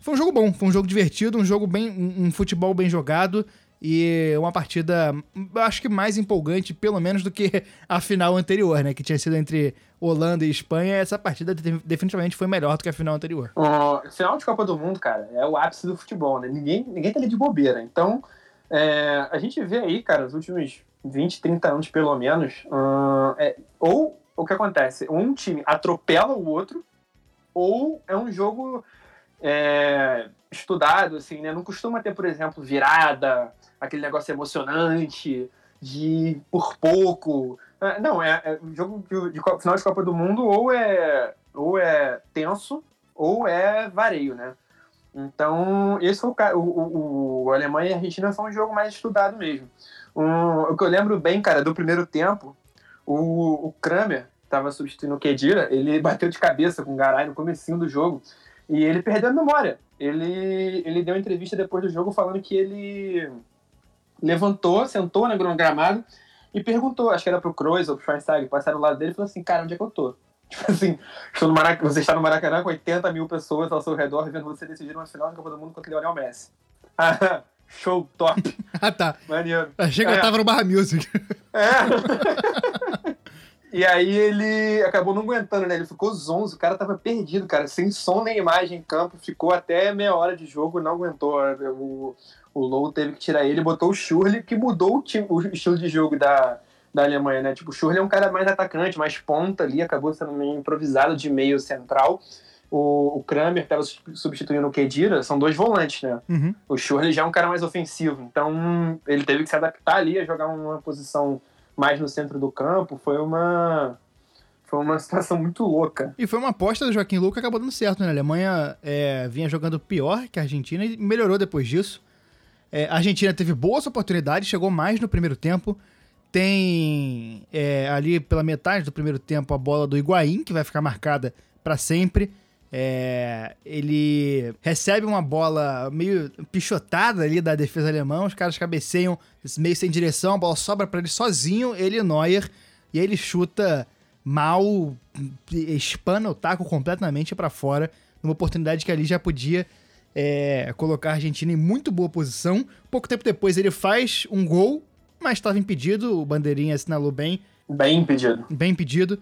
Foi um jogo bom, foi um jogo divertido, um jogo bem. um, futebol bem jogado e uma partida, acho que mais empolgante, pelo menos, do que a final anterior, né? Que tinha sido entre Holanda e Espanha. Essa partida de- definitivamente foi melhor do que a final anterior. Ó, final de Copa do Mundo, cara, é o ápice do futebol, né? Ninguém, ninguém tá ali de bobeira. Então, é, a gente vê aí, cara, os últimos 20, 30 anos, pelo menos, ahn, é, ou o que acontece? Um time atropela o outro, ou é um jogo é, estudado, assim, né? Não costuma ter, por exemplo, virada, aquele negócio emocionante, de por pouco. Ah, Não, é, é um jogo de, de final de Copa do Mundo ou é, ou é tenso ou é vareio, né? Então, esse foi o, o, o Alemanha e a Argentina foi um jogo mais estudado mesmo. Um, o que eu lembro bem, cara, do primeiro tempo, o, o Kramer estava substituindo o Kedira, ele bateu de cabeça com o Garay no comecinho do jogo e ele perdeu a memória. Ele, ele deu uma entrevista depois do jogo falando que ele levantou, sentou né, no gramado e perguntou, acho que era pro Kroos ou pro Schweinsteiger, passaram do lado dele e falou assim, cara, onde é que eu tô? Tipo assim, estou no Maracanã, você está no Maracanã com 80 mil pessoas ao seu redor vendo você decidir uma final de Copa do Mundo contra o Lionel Messi. Ah, show, top, Ah, tá. maneiro. Achei que eu É. tava no Barra Music. É. e aí ele acabou não aguentando, né? Ele ficou zonzo, o cara tava perdido, cara, sem som nem imagem em campo, ficou até meia hora de jogo, não aguentou. O, o Low teve que tirar ele, botou o Schürrle, que mudou o, time- o estilo de jogo da, da Alemanha, né? Tipo, o Schürrle é um cara mais atacante, mais ponta ali, acabou sendo meio improvisado de meio central. O, o Kramer estava substituindo o Kedira, são dois volantes, né? Uhum. O Schürrle já é um cara mais ofensivo, então ele teve que se adaptar ali a jogar uma posição mais no centro do campo. Foi uma foi uma situação muito louca. E foi uma aposta do Joaquim Lou que acabou dando certo, né? A Alemanha é, vinha jogando pior que a Argentina e melhorou depois disso. É, a Argentina teve boas oportunidades, chegou mais no primeiro tempo. Tem é, ali pela metade do primeiro tempo a bola do Higuaín, que vai ficar marcada para sempre. É, ele recebe uma bola meio pichotada ali da defesa alemã, os caras cabeceiam meio sem direção, a bola sobra para ele sozinho, ele e Neuer, e aí ele chuta mal, espana o taco completamente para fora, numa oportunidade que ali já podia é, colocar a Argentina em muito boa posição. Pouco tempo depois ele faz um gol, mas estava impedido, o bandeirinha assinalou bem. Bem impedido. Bem impedido.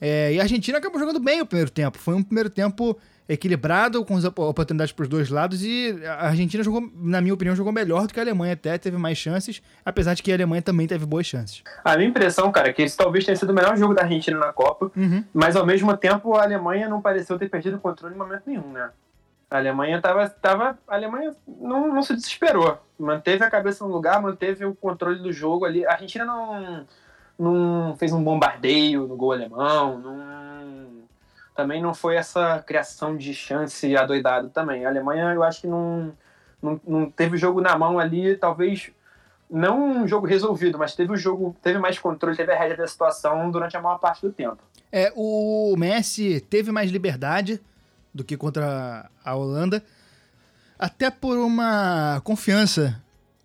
É, e a Argentina acabou jogando bem o primeiro tempo. Foi um primeiro tempo equilibrado, com as oportunidades para os dois lados, e a Argentina jogou, na minha opinião, jogou melhor do que a Alemanha até, teve mais chances, apesar de que a Alemanha também teve boas chances. A minha impressão, cara, é que esse talvez tenha sido o melhor jogo da Argentina na Copa, Uhum. mas ao mesmo tempo a Alemanha não pareceu ter perdido o controle em momento nenhum, né? A Alemanha tava. tava a Alemanha não, não se desesperou. Manteve a cabeça no lugar, manteve o controle do jogo ali. A Argentina não, não fez um bombardeio no gol alemão, não, também não foi essa criação de chance adoidado também. A Alemanha, eu acho que não, não, não teve o jogo na mão ali, talvez não um jogo resolvido, mas teve o jogo, teve mais controle, teve a rédea da situação durante a maior parte do tempo. É, o Messi teve mais liberdade do que contra a Holanda, até por uma confiança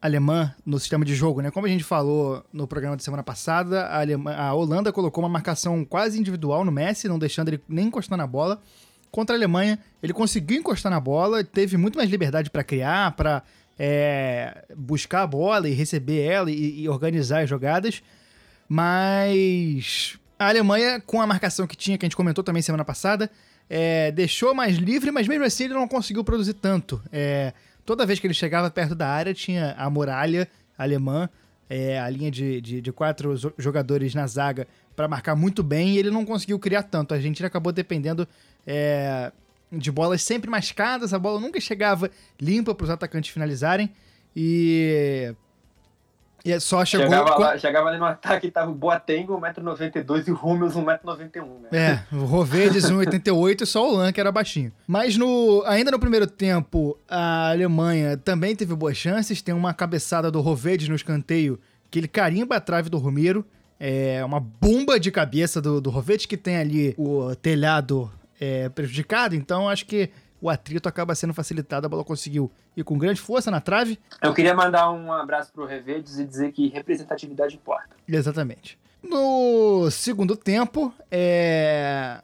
alemã no sistema de jogo, né? Como a gente falou no programa de semana passada, a, Alema- a Holanda colocou uma marcação quase individual no Messi, não deixando ele nem encostar na bola. Contra a Alemanha, ele conseguiu encostar na bola, teve muito mais liberdade para criar, para buscar a bola e receber ela e, e organizar as jogadas. Mas a Alemanha, com a marcação que tinha, que a gente comentou também semana passada, é, deixou mais livre, mas mesmo assim ele não conseguiu produzir tanto. É, toda vez que ele chegava perto da área, tinha a muralha alemã, é, a linha de, de, de quatro jogadores na zaga para marcar muito bem e ele não conseguiu criar tanto. A Argentina acabou dependendo é, de bolas sempre mascadas, a bola nunca chegava limpa para os atacantes finalizarem e. E só chegou. Chegava, com- lá, chegava ali no ataque e tava o Boateng, 1,92m, e o Hummels, 1,91m, né? É, o Rovedes 1,88 e só o Lan que era baixinho. Mas no, ainda no primeiro tempo, a Alemanha também teve boas chances. Tem uma cabeçada do Rovedes no escanteio que ele carimba a trave do Romero. É uma bomba de cabeça do, do Rovedes que tem ali o telhado é, prejudicado. Então acho que o atrito acaba sendo facilitado. A bola conseguiu ir com grande força na trave. Eu queria mandar um abraço pro Revedes e dizer que representatividade importa. Exatamente. No segundo tempo, é...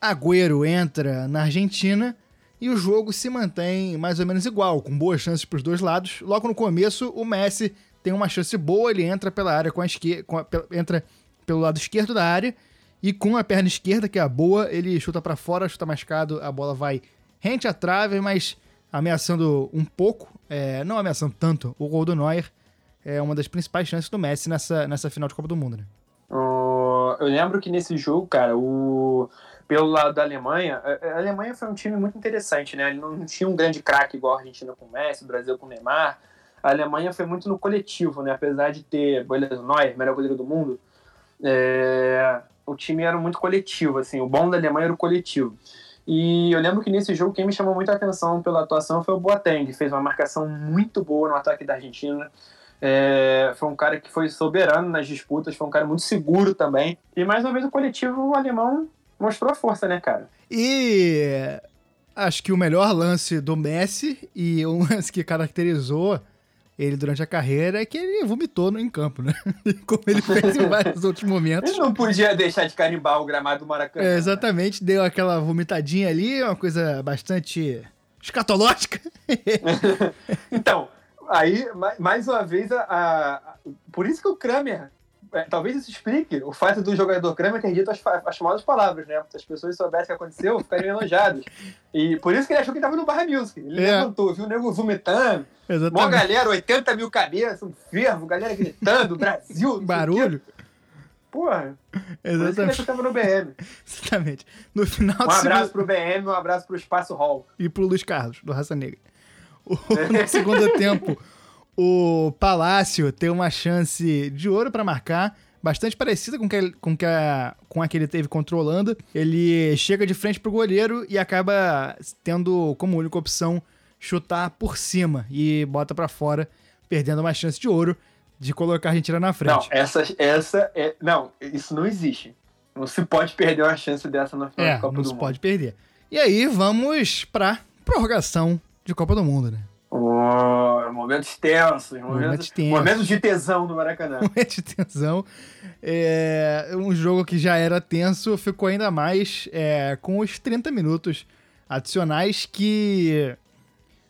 Agüero entra na Argentina e o jogo se mantém mais ou menos igual, com boas chances para os dois lados. Logo no começo, o Messi tem uma chance boa, ele entra pela área com a esquerda, entra pelo lado esquerdo da área e com a perna esquerda, que é a boa, ele chuta para fora, chuta mascado, a bola vai rente à trave, mas ameaçando um pouco, é, não ameaçando tanto, o gol do Neuer é uma das principais chances do Messi nessa, nessa final de Copa do Mundo, né? Eu lembro que nesse jogo, cara, o... pelo lado da Alemanha, a a Alemanha foi um time muito interessante, né? Ele não tinha um grande craque igual a Argentina com o Messi, o Brasil com o Neymar. A Alemanha foi muito no coletivo, né? Apesar de ter beleza, Neuer, melhor goleiro do mundo, é, o time era muito coletivo, assim. O bom da Alemanha era o coletivo. E eu lembro que nesse jogo quem me chamou muita atenção pela atuação foi o Boateng, fez uma marcação muito boa no ataque da Argentina. É, foi um cara que foi soberano nas disputas, foi um cara muito seguro também. E mais uma vez o coletivo alemão mostrou a força, né, cara? E acho que o melhor lance do Messi e um lance que caracterizou ele durante a carreira é que ele vomitou em campo, né? Como ele fez em vários outros momentos. Ele não podia deixar de carimbar o gramado do Maracanã. É, exatamente, deu aquela vomitadinha ali, uma coisa bastante escatológica. Então, aí, ma- mais uma vez, a- a- por isso que o Kramer, é, talvez isso explique o fato do jogador Kramer ter dito as, as famosas palavras, né? Se as pessoas soubessem o que aconteceu, ficariam enojadas. E por isso que ele achou que estava no Bar Music. Ele É. levantou, viu o nego vomitando, mó Exatamente. galera, 80 mil cabeças, um fervo, galera gritando, Brasil. Barulho. Porra, por ele Exatamente. que tava no BM. Exatamente. No final Um do segundo- abraço pro BM, um abraço pro Espaço Hall. e pro Luiz Carlos, do Raça Negra. O- no segundo tempo, o Palácio tem uma chance de ouro pra marcar, bastante parecida com, que, com, que a, com a que ele teve contra o Holanda. Ele chega de frente pro goleiro e acaba tendo como única opção chutar por cima e bota pra fora, perdendo uma chance de ouro de colocar a Argentina na Não, frente. essa, essa é. Não, isso não existe. Não se pode perder uma chance dessa na final É, da Copa não do se Mundo. pode perder. E aí vamos pra prorrogação de Copa do Mundo, né? Oh, momentos tensos, Momentos momentos, tensos. momentos de tesão do Maracanã. Momento de tensão. É, um jogo que já era tenso ficou ainda mais é, com os 30 minutos adicionais que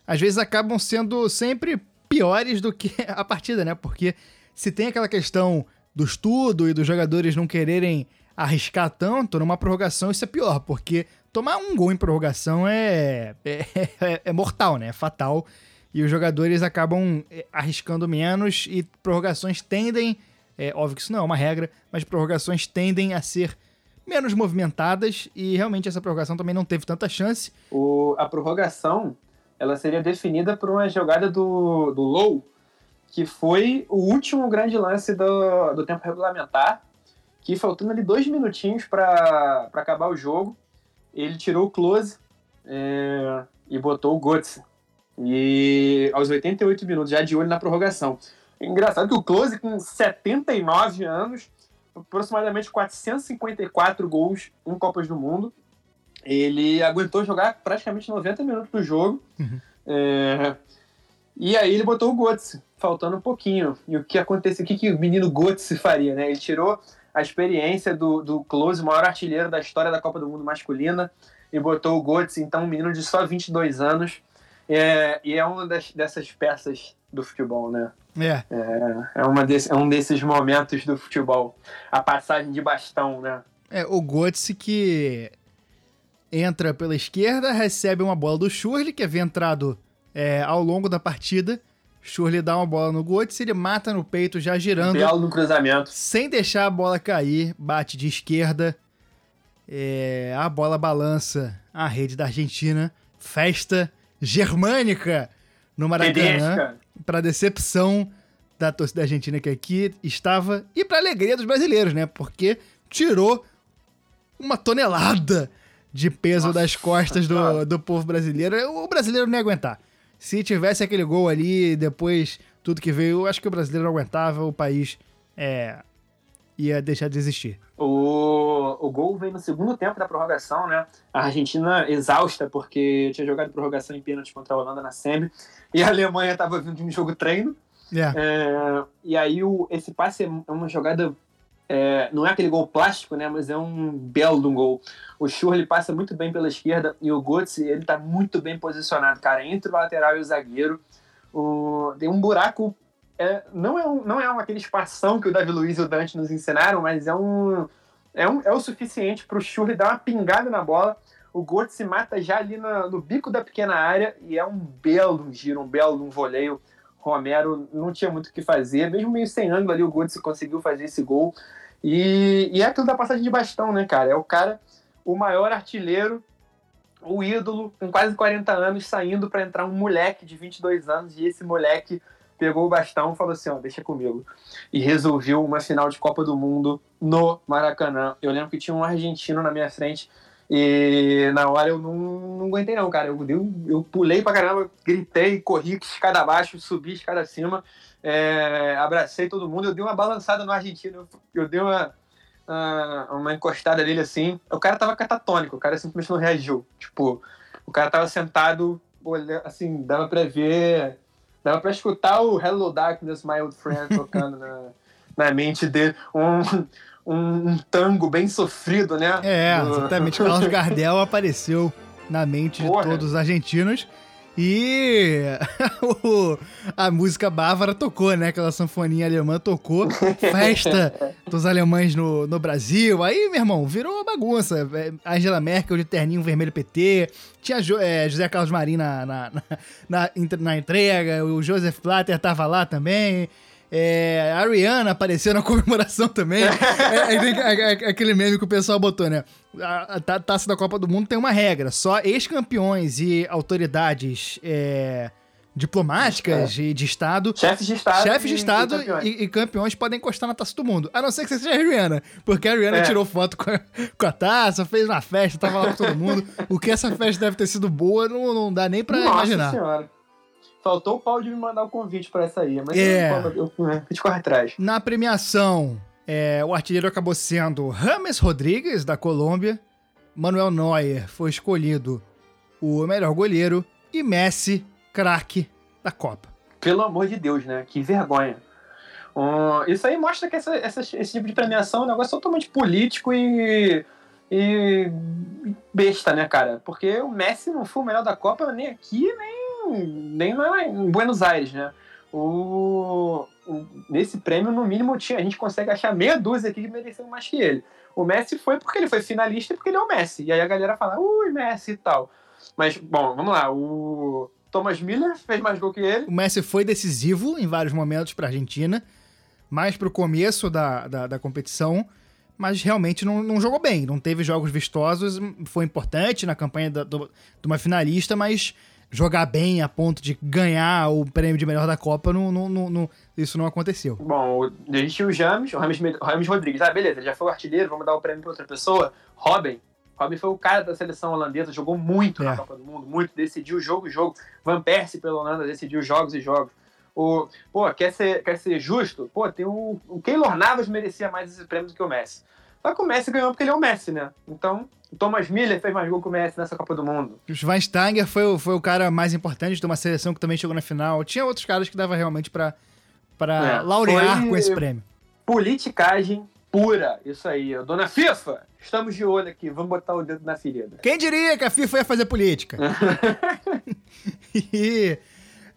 às vezes acabam sendo sempre piores do que a partida, né? Porque se tem aquela questão do estudo e dos jogadores não quererem arriscar tanto, numa prorrogação isso é pior, porque tomar um gol em prorrogação é, é, é- é mortal, né? É fatal. E os jogadores acabam é, arriscando menos e prorrogações tendem, é óbvio que isso não é uma regra, mas prorrogações tendem a ser menos movimentadas e realmente essa prorrogação também não teve tanta chance. O, a prorrogação ela seria definida por uma jogada do, do Low, que foi o último grande lance do, do tempo regulamentar, que faltando ali dois minutinhos para acabar o jogo, ele tirou o close é, e botou o Götze. E aos 88 minutos, já de olho na prorrogação. Engraçado que o Close, com 79 anos, aproximadamente 454 gols em Copas do Mundo, ele aguentou jogar praticamente 90 minutos do jogo. É, e aí ele botou o Götze, faltando um pouquinho. E o que aconteceu? O que, que o menino Götze faria, né? Ele tirou a experiência do, do Close, maior artilheiro da história da Copa do Mundo masculina, e botou o Götze, então um menino de só 22 anos. É, e é uma das, dessas peças do futebol, né? É, É, é, uma desse, é um desses momentos do futebol. A passagem de bastão, né? é o Götze que entra pela esquerda, recebe uma bola do Schurrle, que havia entrado é, ao longo da partida. Schurrle dá uma bola no Götze, ele mata no peito já girando. Belo no cruzamento. sem deixar a bola cair, bate de esquerda. É, a bola balança a rede da Argentina. Festa germânica no Maracanã. Para decepção da torcida argentina que aqui estava e para alegria dos brasileiros, né? Porque tirou uma tonelada de peso Nossa das costas do, do povo brasileiro. O brasileiro não ia aguentar. Se tivesse aquele gol ali, depois tudo que veio, eu acho que o brasileiro não aguentava, o país é, ia deixar de existir. O, o gol veio no segundo tempo da prorrogação, né? A Argentina exausta, porque tinha jogado prorrogação em pênalti contra a Holanda na semi. E a Alemanha estava vindo de um jogo treino. É, É, e aí o, esse passe é uma jogada. é, não é aquele gol plástico, né? Mas é um belo de um gol. O Schurrle passa muito bem pela esquerda e o Götze, ele tá muito bem posicionado, cara, entre o lateral e o zagueiro. O, tem um buraco. É, não, é um, não é aquele espação que o Davi Luiz e o Dante nos ensinaram, mas é um. É, um, é o suficiente para o Schurrle dar uma pingada na bola. O Götze se mata já ali na- no bico da pequena área e é um belo giro, um belo um voleio. Romero não tinha muito o que fazer, mesmo meio sem ângulo ali, o Götze conseguiu fazer esse gol. E, e é aquilo da passagem de bastão, né, cara? É o cara, o maior artilheiro, o ídolo, com quase 40 anos, saindo para entrar um moleque de 22 anos, e esse moleque pegou o bastão e falou assim: ó, deixa comigo. E resolveu uma final de Copa do Mundo no Maracanã. Eu lembro que tinha um argentino na minha frente. E na hora eu não, não aguentei, não, cara. Eu, eu, eu pulei pra caramba, gritei, corri escada abaixo, subi escada acima, é, abracei todo mundo. Eu dei uma balançada no argentino, eu, eu dei uma, ah, uma encostada nele assim. O cara tava catatônico, o cara simplesmente não reagiu. Tipo, o cara tava sentado, olha, assim, dava pra ver, dava pra escutar o Hello Darkness, My Old Friend tocando na, na mente dele. Um, um, tango bem sofrido, né? é exatamente. Carlos Gardel apareceu na mente de Porra. todos os argentinos. E a música bávara tocou, né? Aquela sanfoninha alemã tocou. Festa dos alemães no, no Brasil. Aí, meu irmão, virou bagunça. É, Angela Merkel de terninho vermelho PT. Tinha Jo- é, José Carlos Marim na, na, na, na, na entrega. O Joseph Blatter tava lá também. É, a Rihanna apareceu na comemoração também. É, é, tem- é, é, aquele meme que o pessoal botou, né? A, a ta- taça da Copa do Mundo tem uma regra: só ex-campeões e autoridades é, diplomáticas de, de Estado. Chefes de Estado. Chefes de e- Estado e campeões. e, e campeões podem encostar na taça do mundo. A não ser que você seja a Rihanna. Porque a Rihanna É. tirou foto com a, com a taça, fez uma festa, tava lá com todo mundo. O que essa festa deve ter sido boa, não, não dá nem pra Nossa imaginar. senhora. Faltou o pau de me mandar o convite pra essa aí. Mas É. eu, eu, eu, corre atrás. Na premiação, é, o artilheiro acabou sendo Rames Rodrigues, da Colômbia. Manuel Neuer foi escolhido o melhor goleiro. E Messi, craque da Copa. Pelo amor de Deus, né? Que vergonha. Isso aí mostra que essa- essa- esse tipo de premiação é um negócio totalmente político e, e besta, né, cara? Porque o Messi não foi o melhor da Copa nem aqui, nem, nem lá em Buenos Aires, né? O, o- nesse prêmio, no mínimo, tinha, a gente consegue achar meia dúzia aqui que mereciam mais que ele. O Messi foi porque ele foi finalista e porque ele é o Messi. E aí a galera fala, ui, Messi e tal. Mas, bom, vamos lá. O Thomas Miller fez mais gol que ele. O Messi foi decisivo em vários momentos para a Argentina, mais pro começo da, da, da competição, mas realmente não, não jogou bem. Não teve jogos vistosos, foi importante na campanha do- de uma finalista, mas jogar bem a ponto de ganhar o prêmio de melhor da Copa, não, não, não- não- isso não aconteceu. Bom, o- a gente tinha o James, o Rames, o Rames Rodrigues. Ah, beleza, já foi o artilheiro, vamos dar o prêmio para outra pessoa. Robin. Robin foi o cara da seleção holandesa, jogou muito É. na Copa do Mundo, muito, decidiu jogo e jogo. Van Persie pela Holanda decidiu jogos e jogos. O, pô, quer ser, quer ser justo? Pô, tem o, o Keylor Navas merecia mais esse prêmio do que o Messi. Só que o Messi ganhou porque ele é o Messi, né? Então, o Thomas Miller fez mais gol que o Messi nessa Copa do Mundo. O Schweinsteiger foi, o- foi o cara mais importante de uma seleção que também chegou na final. Tinha outros caras que dava realmente pra, pra É, laurear foi- com esse prêmio. Politicagem pura, isso aí. Dona FIFA, estamos de olho aqui, vamos botar o dedo na ferida. Quem diria que a FIFA ia fazer política? e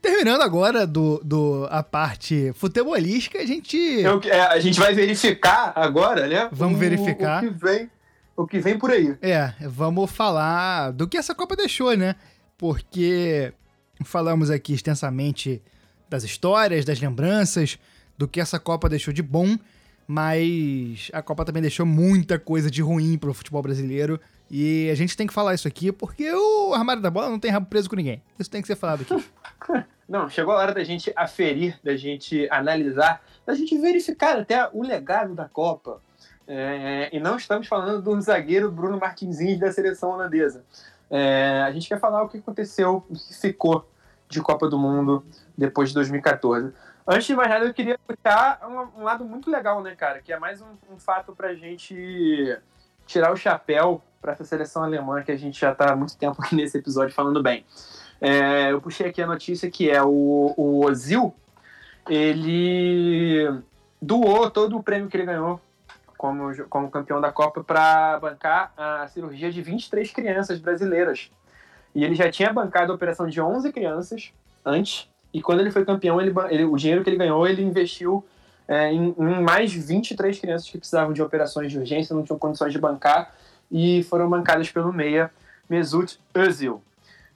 terminando agora do, do, a parte futebolística, a gente. Eu- é, a gente vai verificar agora, né? Vamos o- verificar. O que vem, o que vem por aí. É, vamos falar do que essa Copa deixou, né? Porque falamos aqui extensamente das histórias, das lembranças, do que essa Copa deixou de bom, mas a Copa também deixou muita coisa de ruim pro futebol brasileiro. E a gente tem que falar isso aqui porque o armário da bola não tem rabo preso com ninguém. Isso tem que ser falado aqui. Não, chegou a hora da gente aferir, da gente analisar, da gente verificar até o legado da Copa. É, e não estamos falando do zagueiro Bruno Martinzinho da seleção holandesa. É, a gente quer falar o que aconteceu, o que ficou de Copa do Mundo depois de 2014. Antes de mais nada, eu queria puxar um, um lado muito legal, né, cara? Que é mais um, um fato pra gente tirar o chapéu para essa seleção alemã que a gente já tá há muito tempo aqui nesse episódio falando bem. É, eu puxei aqui a notícia que é o, o Ozil, ele doou todo o prêmio que ele ganhou como, como campeão da Copa para bancar a cirurgia de 23 crianças brasileiras. E ele já tinha bancado a operação de 11 crianças antes, e quando ele foi campeão, ele, ele- o dinheiro que ele ganhou, ele investiu é, em, em mais 23 crianças que precisavam de operações de urgência, não tinham condições de bancar, e foram bancadas pelo meia Mesut Özil.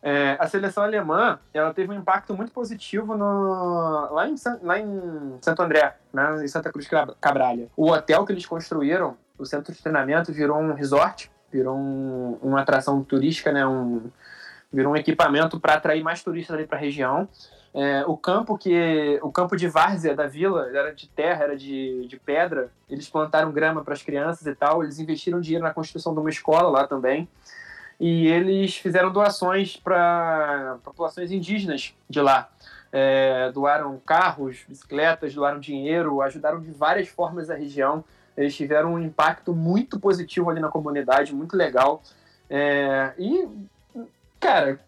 É, a seleção alemã ela teve um impacto muito positivo no, lá, em, lá em Santo André, né, em Santa Cruz Cab- Cabralha. O hotel que eles construíram, o centro de treinamento, virou um resort, virou um- uma atração turística, né, um, virou um equipamento para atrair mais turistas ali para a região. É, o campo que o campo de várzea da vila era de terra, era de, de pedra. Eles plantaram grama para as crianças e tal. Eles investiram dinheiro na construção de uma escola lá também. E eles fizeram doações para populações indígenas de lá. É, doaram carros, bicicletas, doaram dinheiro, ajudaram de várias formas a região. Eles tiveram um impacto muito positivo ali na comunidade, muito legal. É, e, cara,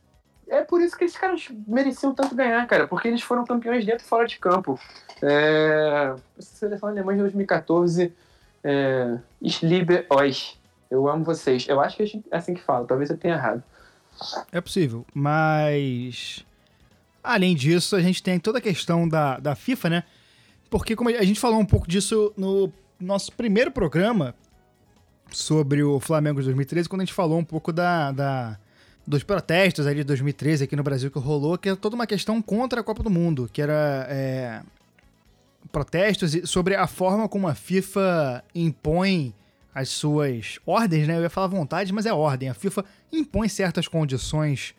é por isso que esses caras mereciam tanto ganhar, cara, porque eles foram campeões dentro e fora de campo. É, seleção alemã de 2014, é, Ich liebe euch. Eu amo vocês. Eu acho que é assim que fala, talvez eu tenha errado. É possível, mas. Além disso, a gente tem toda a questão da, da FIFA, né? Porque como a gente falou um pouco disso no nosso primeiro programa sobre o Flamengo de 2013, quando a gente falou um pouco da, da- dos protestos ali de 2013 aqui no Brasil que rolou, que é toda uma questão contra a Copa do Mundo, que era é, protestos sobre a forma como a FIFA impõe as suas ordens, né? Eu ia falar vontade, mas é ordem. A FIFA impõe certas condições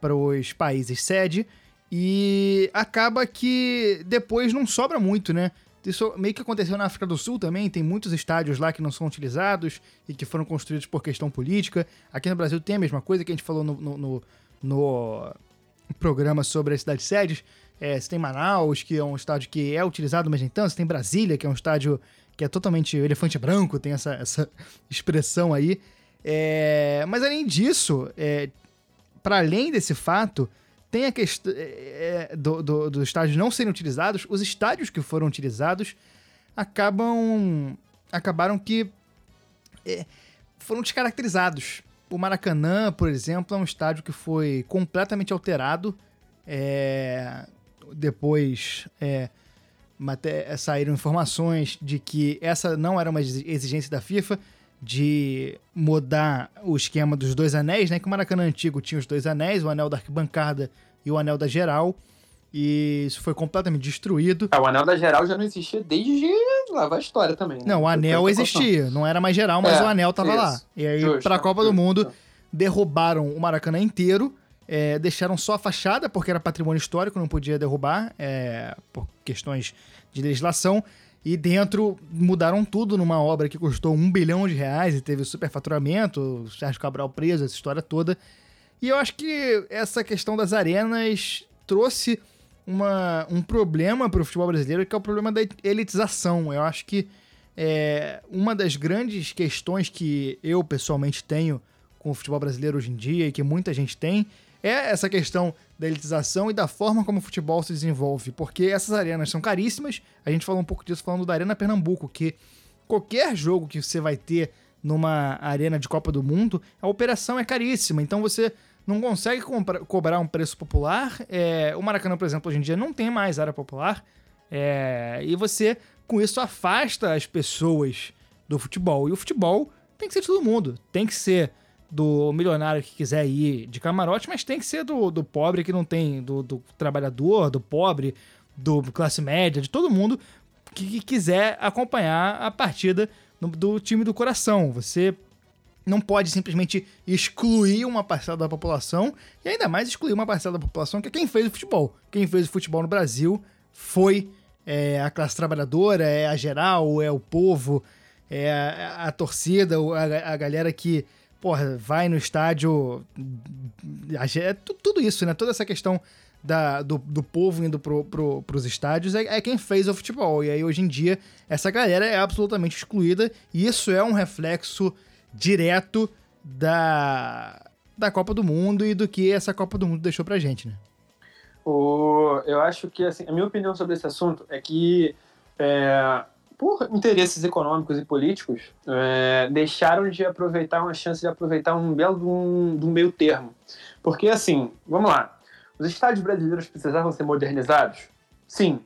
para os países sede E acaba que depois não sobra muito, né? Isso meio que aconteceu na África do Sul também, tem muitos estádios lá que não são utilizados e que foram construídos por questão política. Aqui no Brasil tem a mesma coisa que a gente falou no, no, no, no programa sobre as cidades sedes. É, você tem Manaus, que é um estádio que é utilizado, mas nem tanto. Você tem Brasília, que é um estádio que é totalmente elefante branco, tem essa, essa expressão aí. É, mas além disso, é, para além desse fato, tem a questão é, do, do, dos estádios não serem utilizados. Os estádios que foram utilizados acabam acabaram que é, foram descaracterizados. O Maracanã, por exemplo, é um estádio que foi completamente alterado. É, depois saíram informações de que essa não era uma exigência da FIFA de mudar o esquema dos dois anéis, né? Que o Maracanã antigo tinha os dois anéis, o anel da arquibancada e o anel da geral. E isso foi completamente destruído. Ah, o anel da geral já não existia desde lá a história também. Né? Não, o anel existia. Não era mais geral, mas é, o anel tava isso. lá. E aí, para a Copa justo, do Mundo, derrubaram o Maracanã inteiro. É, deixaram só a fachada, porque era patrimônio histórico, não podia derrubar, é, por questões de legislação. E dentro mudaram tudo numa obra que custou um bilhão de reais e teve superfaturamento, Sérgio Cabral preso, essa história toda. E eu acho que essa questão das arenas trouxe uma, um problema para o futebol brasileiro, que é o problema da elitização. Eu acho que é, uma das grandes questões que eu pessoalmente tenho com o futebol brasileiro hoje em dia e que muita gente tem é essa questão da elitização e da forma como o futebol se desenvolve, porque essas arenas são caríssimas. A gente falou um pouco disso falando da Arena Pernambuco, que qualquer jogo que você vai ter numa arena de Copa do Mundo, a operação é caríssima. Então você não consegue cobrar um preço popular. É, o Maracanã, por exemplo, hoje em dia não tem mais área popular. É, e você, com isso, afasta as pessoas do futebol. E o futebol tem que ser de todo mundo. Tem que ser do milionário que quiser ir de camarote, mas tem que ser do, do pobre que não tem, do, do trabalhador, do pobre, do classe média, de todo mundo que, que quiser acompanhar a partida do, do time do coração. Você não pode simplesmente excluir uma parcela da população e ainda mais excluir uma parcela da população que é quem fez o futebol. Quem fez o futebol no Brasil foi é, a classe trabalhadora, é a geral, é o povo, é a, a torcida, a, a galera que porra, vai no estádio. É tudo isso, né? Toda essa questão da, do, do povo indo pro, pro, pros estádios é, é, quem fez o futebol. E aí, hoje em dia, essa galera é absolutamente excluída. E isso é um reflexo direto da, da Copa do Mundo e do que essa Copa do Mundo deixou pra gente, né? O, eu acho que, assim, a minha opinião sobre esse assunto é que. É, por interesses econômicos e políticos, é, deixaram de aproveitar uma chance de aproveitar um belo de um, de um meio termo. Porque, assim, vamos lá, os estádios brasileiros precisavam ser modernizados? Sim,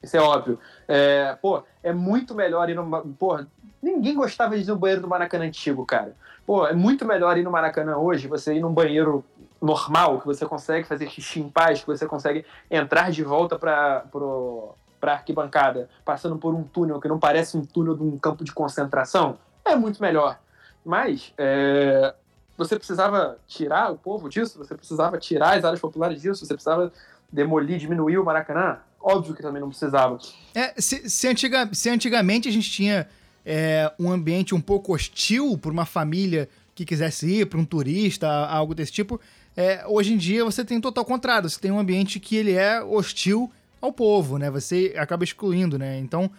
isso é óbvio. É, pô, é muito melhor ir no. Pô, ninguém gostava de ir no banheiro do Maracanã antigo, cara. Pô, é muito melhor ir no Maracanã hoje, você ir num banheiro normal, que você consegue fazer xixi em paz, que você consegue entrar de volta para pro para arquibancada, passando por um túnel que não parece um túnel de um campo de concentração, é muito melhor. Mas é, você precisava tirar o povo disso, você precisava tirar as áreas populares disso, você precisava demolir, diminuir o Maracanã? Óbvio que também não precisava. É, se, se, antiga, se antigamente a gente tinha é, um ambiente um pouco hostil para uma família que quisesse ir, para um turista, algo desse tipo, é, hoje em dia você tem total contrário. Você tem um ambiente que ele é hostil ao povo, né? Você acaba excluindo, né? Então,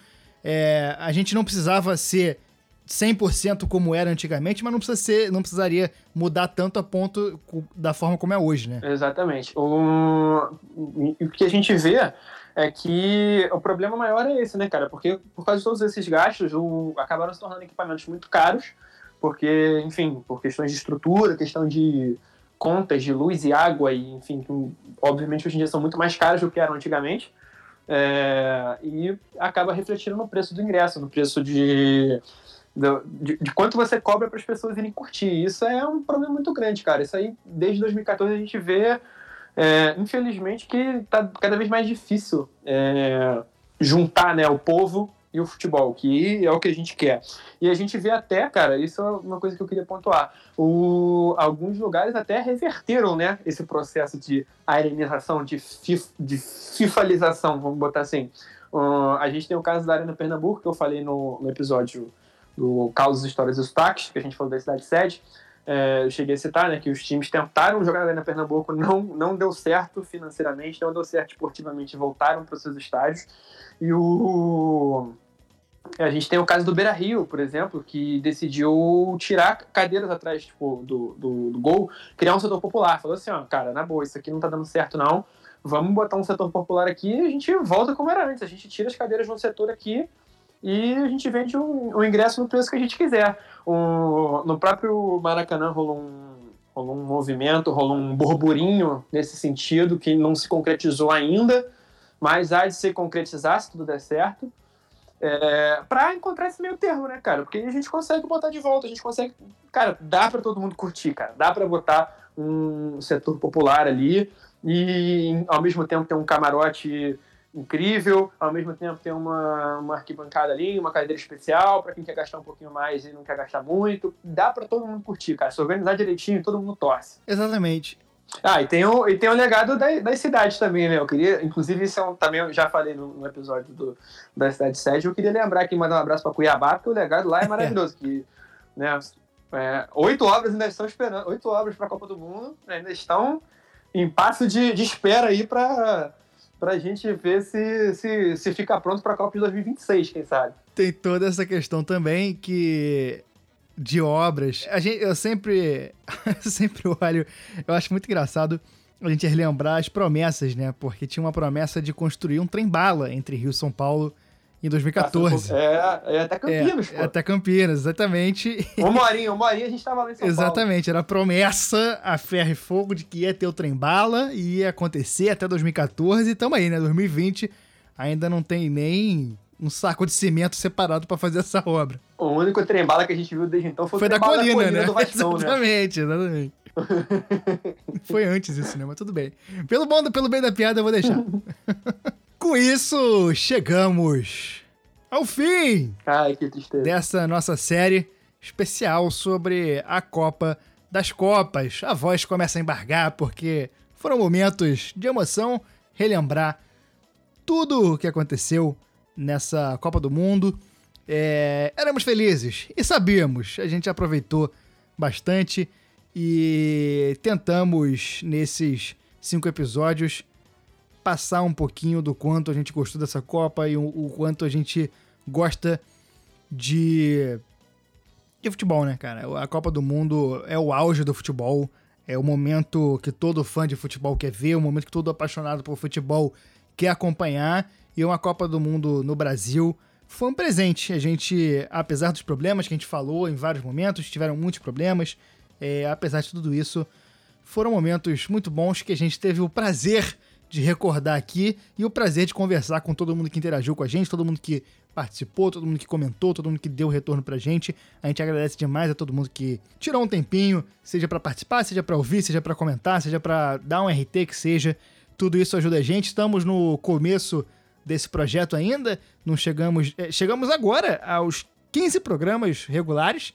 é, a gente não precisava ser 100% como era antigamente, mas não, precisa ser, não precisaria mudar tanto a ponto da forma como é hoje, né? Exatamente. O, o que a gente vê é que o problema maior é esse, né, cara? Porque por causa de todos esses gastos, o, acabaram se tornando equipamentos muito caros, porque, enfim, por questões de estrutura, questão de contas de luz e água, e enfim, que, obviamente hoje em dia são muito mais caras do que eram antigamente, é, e acaba refletindo no preço do ingresso, no preço de, de, de quanto você cobra para as pessoas irem curtir. Isso é um problema muito grande, cara. Isso aí, desde 2014, a gente vê, é, infelizmente, que está cada vez mais difícil é, juntar né, o povo e o futebol, que é o que a gente quer. E a gente vê até, cara, isso é uma coisa que eu queria pontuar, o, alguns lugares até reverteram, né, esse processo de arenização, de, fif, de fifalização, vamos botar assim. Uh, a gente tem o caso da Arena Pernambuco, que eu falei no, no episódio do Causas, Histórias e Sotaques, que a gente falou da cidade sede, é, eu cheguei a citar, né, que os times tentaram jogar na Arena Pernambuco, não, não deu certo financeiramente, não deu certo esportivamente, voltaram para os seus estádios. E o a gente tem o caso do Beira Rio, por exemplo, que decidiu tirar cadeiras atrás tipo, do, do, do, gol, criar um setor popular. Falou assim: ó, cara, na boa, isso aqui não tá dando certo, não. Vamos botar um setor popular aqui e a gente volta como era antes. A gente tira as cadeiras de um setor aqui e a gente vende o um, um ingresso no preço que a gente quiser. No próprio Maracanã rolou um, rolou um movimento, rolou um burburinho nesse sentido que não se concretizou ainda, mas há de se concretizar se tudo der certo. É, para encontrar esse meio termo, né, cara? Porque a gente consegue botar de volta, a gente consegue. Cara, dá para todo mundo curtir, cara. Dá para botar um setor popular ali e ao mesmo tempo ter um camarote incrível, ao mesmo tempo tem uma, uma arquibancada ali, uma cadeira especial para quem quer gastar um pouquinho mais e não quer gastar muito. Dá para todo mundo curtir, cara. Se organizar direitinho, todo mundo torce. Exatamente. Ah, e tem o, e tem o legado da, das cidades também, né? Eu queria, inclusive, isso é um, também eu já falei no, no, episódio do, da cidade sede, eu queria lembrar aqui, mandar um abraço para Cuiabá, porque o legado lá é maravilhoso. que, né, é, oito obras ainda estão esperando, oito obras para a Copa do Mundo, né, ainda estão em passo de, de espera aí para para a gente ver se, se, se fica pronto para a Copa de 2026, quem sabe. Tem toda essa questão também que de obras. A gente, eu sempre, sempre olho, eu acho muito engraçado a gente relembrar as promessas, né? Porque tinha uma promessa de construir um trem-bala entre Rio e São Paulo em 2014. É, é até Campinas, é. Até Campinas, exatamente. Uma horinha, uma horinha a gente tava lá em São Exatamente, Paulo. era a promessa a ferro e fogo de que ia ter o trem-bala e ia acontecer até 2014 e tamo aí, né? 2020 ainda não tem nem um saco de cimento separado para fazer essa obra. O único trem-bala que a gente viu desde então foi, foi o da colina, da colina, né? Do Vascão, exatamente, né? exatamente. foi antes isso, né? Mas tudo bem. Pelo bom, pelo bem da piada, eu vou deixar. Com isso, chegamos ao fim Ai, que tristeza. dessa nossa série especial sobre a Copa das Copas. A voz começa a embargar porque foram momentos de emoção, relembrar tudo o que aconteceu nessa Copa do Mundo. É, éramos felizes e sabíamos, a gente aproveitou bastante e tentamos nesses cinco episódios passar um pouquinho do quanto a gente gostou dessa Copa e o, o quanto a gente gosta de, de futebol, né, cara? A Copa do Mundo é o auge do futebol, é o momento que todo fã de futebol quer ver, o momento que todo apaixonado por futebol quer acompanhar e uma Copa do Mundo no Brasil foi um presente. A gente, apesar dos problemas que a gente falou em vários momentos, tiveram muitos problemas, é, apesar de tudo isso, foram momentos muito bons que a gente teve o prazer de recordar aqui e o prazer de conversar com todo mundo que interagiu com a gente, todo mundo que participou, todo mundo que comentou, todo mundo que deu retorno pra gente. A gente agradece demais a todo mundo que tirou um tempinho, seja para participar, seja para ouvir, seja para comentar, seja para dar um RT que seja. Tudo isso ajuda a gente. Estamos no começo desse projeto ainda, não chegamos, é, chegamos agora aos 15 programas regulares.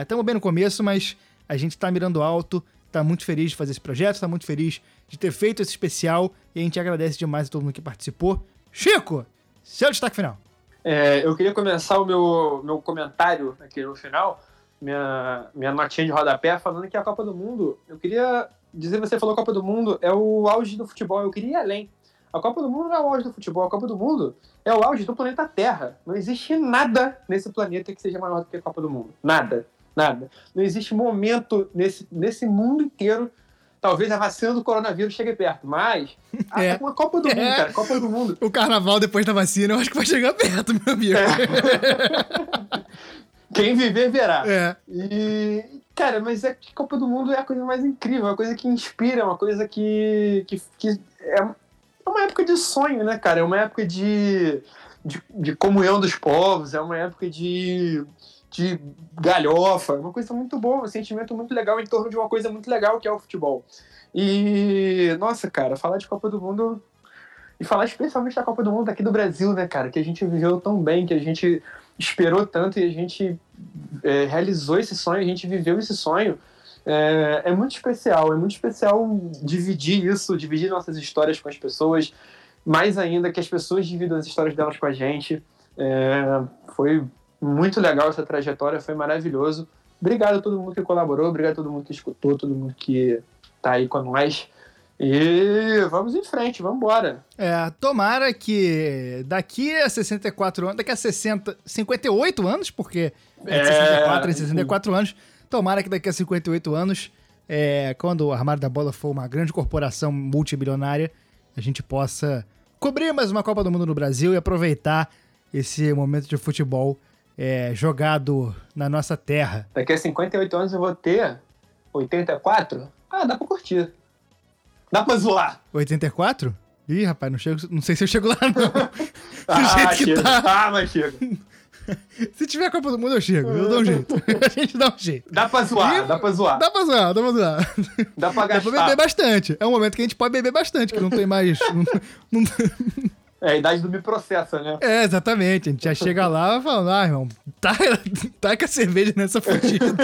Estamos é, bem no começo, mas a gente está mirando alto, está muito feliz de fazer esse projeto, está muito feliz de ter feito esse especial e a gente agradece demais a todo mundo que participou. Chico, seu destaque final. É, eu queria começar o meu, meu comentário aqui no final, minha, minha notinha de rodapé, falando que a Copa do Mundo, eu queria dizer, você falou Copa do Mundo, é o auge do futebol, eu queria ir além. A Copa do Mundo não é o auge do futebol, a Copa do Mundo é o auge do planeta Terra. Não existe nada nesse planeta que seja maior do que a Copa do Mundo. Nada, nada. Não existe momento nesse, nesse mundo inteiro talvez a vacina do coronavírus chegue perto, mas a, é. uma Copa do Mundo, é. cara, Copa do Mundo. O carnaval depois da vacina, eu acho que vai chegar perto, meu amigo. É. Quem viver verá. É. E, cara, mas é que Copa do Mundo é a coisa mais incrível, é uma coisa que inspira, é uma coisa que, que, que é, é uma época de sonho, né, cara? É uma época de, de, de comunhão dos povos, é uma época de de galhofa, uma coisa muito boa, um sentimento muito legal em torno de uma coisa muito legal que é o futebol. E, nossa, cara, falar de Copa do Mundo E falar especialmente da Copa do Mundo aqui do Brasil, né, cara? Que a gente viveu tão bem, que a gente esperou tanto e a gente é, realizou esse sonho, a gente viveu esse sonho. É, é, muito especial, é muito especial dividir isso, dividir nossas histórias com as pessoas, mais ainda que as pessoas dividam as histórias delas com a gente. É, foi muito legal essa trajetória, foi maravilhoso. Obrigado a todo mundo que colaborou, obrigado a todo mundo que escutou, todo mundo que tá aí com nós. E vamos em frente, vamos embora. É, tomara que daqui a 64 anos, daqui a 60, 58 anos, porque é de 64 em 64 anos, tomara que daqui a 58 anos, é, quando o Armário da Bola for uma grande corporação multimilionária, a gente possa cobrir mais uma Copa do Mundo no Brasil e aproveitar esse momento de futebol é, jogado na nossa terra. Daqui a 58 anos eu vou ter 84? Ah, dá pra curtir. Dá pra zoar. 84? Ih, rapaz, não, chego, não sei se eu chego lá, não. Ah, chega. tá. Ah, mas chega. Se tiver Copa do Mundo, eu chego. Eu dou um jeito. A gente dá um jeito. Dá pra zoar, Ih, dá pra zoar. Dá pra zoar, dá pra zoar. Dá pra Dá pra beber gastar. bastante. É um momento que a gente pode beber bastante, que não tem mais. não- não- É a idade do me processa, né? É, exatamente. A gente já chega lá falando, ah, irmão, tá, taca a cerveja nessa fudida.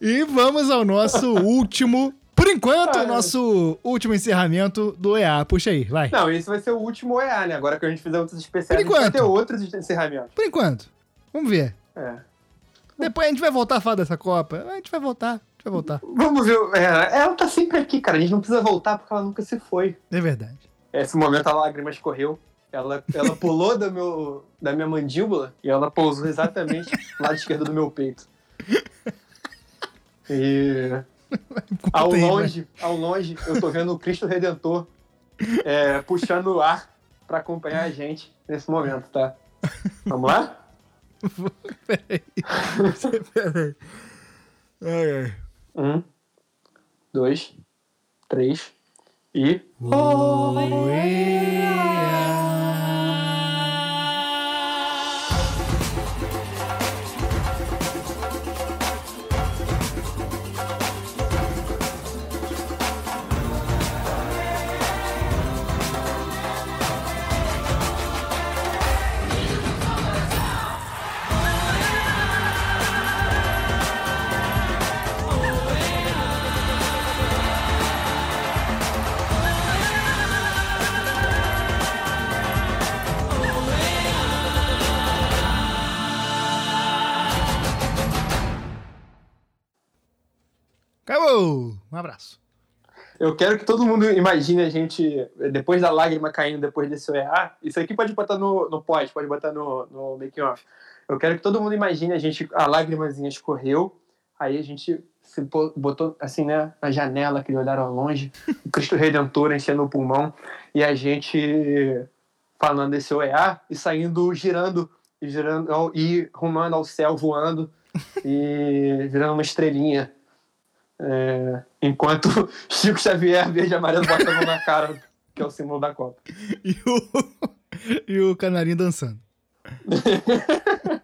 e vamos ao nosso último. Por enquanto, o nosso último encerramento do EA. Puxa aí, vai. Não, esse vai ser o último EA, né? Agora que a gente fizer outros especiais, Por a gente vai enquanto. ter outros encerramentos. Por enquanto. Vamos ver. É. Depois a gente vai voltar a falar dessa Copa. A gente vai voltar. A gente vai voltar. Vamos ver. É, ela tá sempre aqui, cara. A gente não precisa voltar porque ela nunca se foi. É verdade. Esse momento a lágrima escorreu. Ela, ela pulou do meu, da minha mandíbula e ela pousou exatamente no lado esquerdo do meu peito. E ao longe, ao longe, eu tô vendo o Cristo Redentor é, puxando o ar pra acompanhar a gente nesse momento, tá? Vamos lá? Peraí. Peraí. Ai, ai. Um, dois, três e. Acabou! Eu quero que todo mundo imagine a gente, depois da lágrima caindo depois desse OEA. Isso aqui pode botar no, no pós, pode botar no, no making off. Eu quero que todo mundo imagine a gente, a lágrimazinha escorreu, aí a gente se bo- botou assim, né, na janela, aquele olhar ao longe, o Cristo Redentor enchendo o pulmão, e a gente falando desse OEA e saindo, girando, e girando, e rumando ao céu, voando, e virando uma estrelinha. É, enquanto Chico Xavier, verde e amarelo, bota a mão na cara, que é o símbolo da Copa. E o, e o canarinho dançando.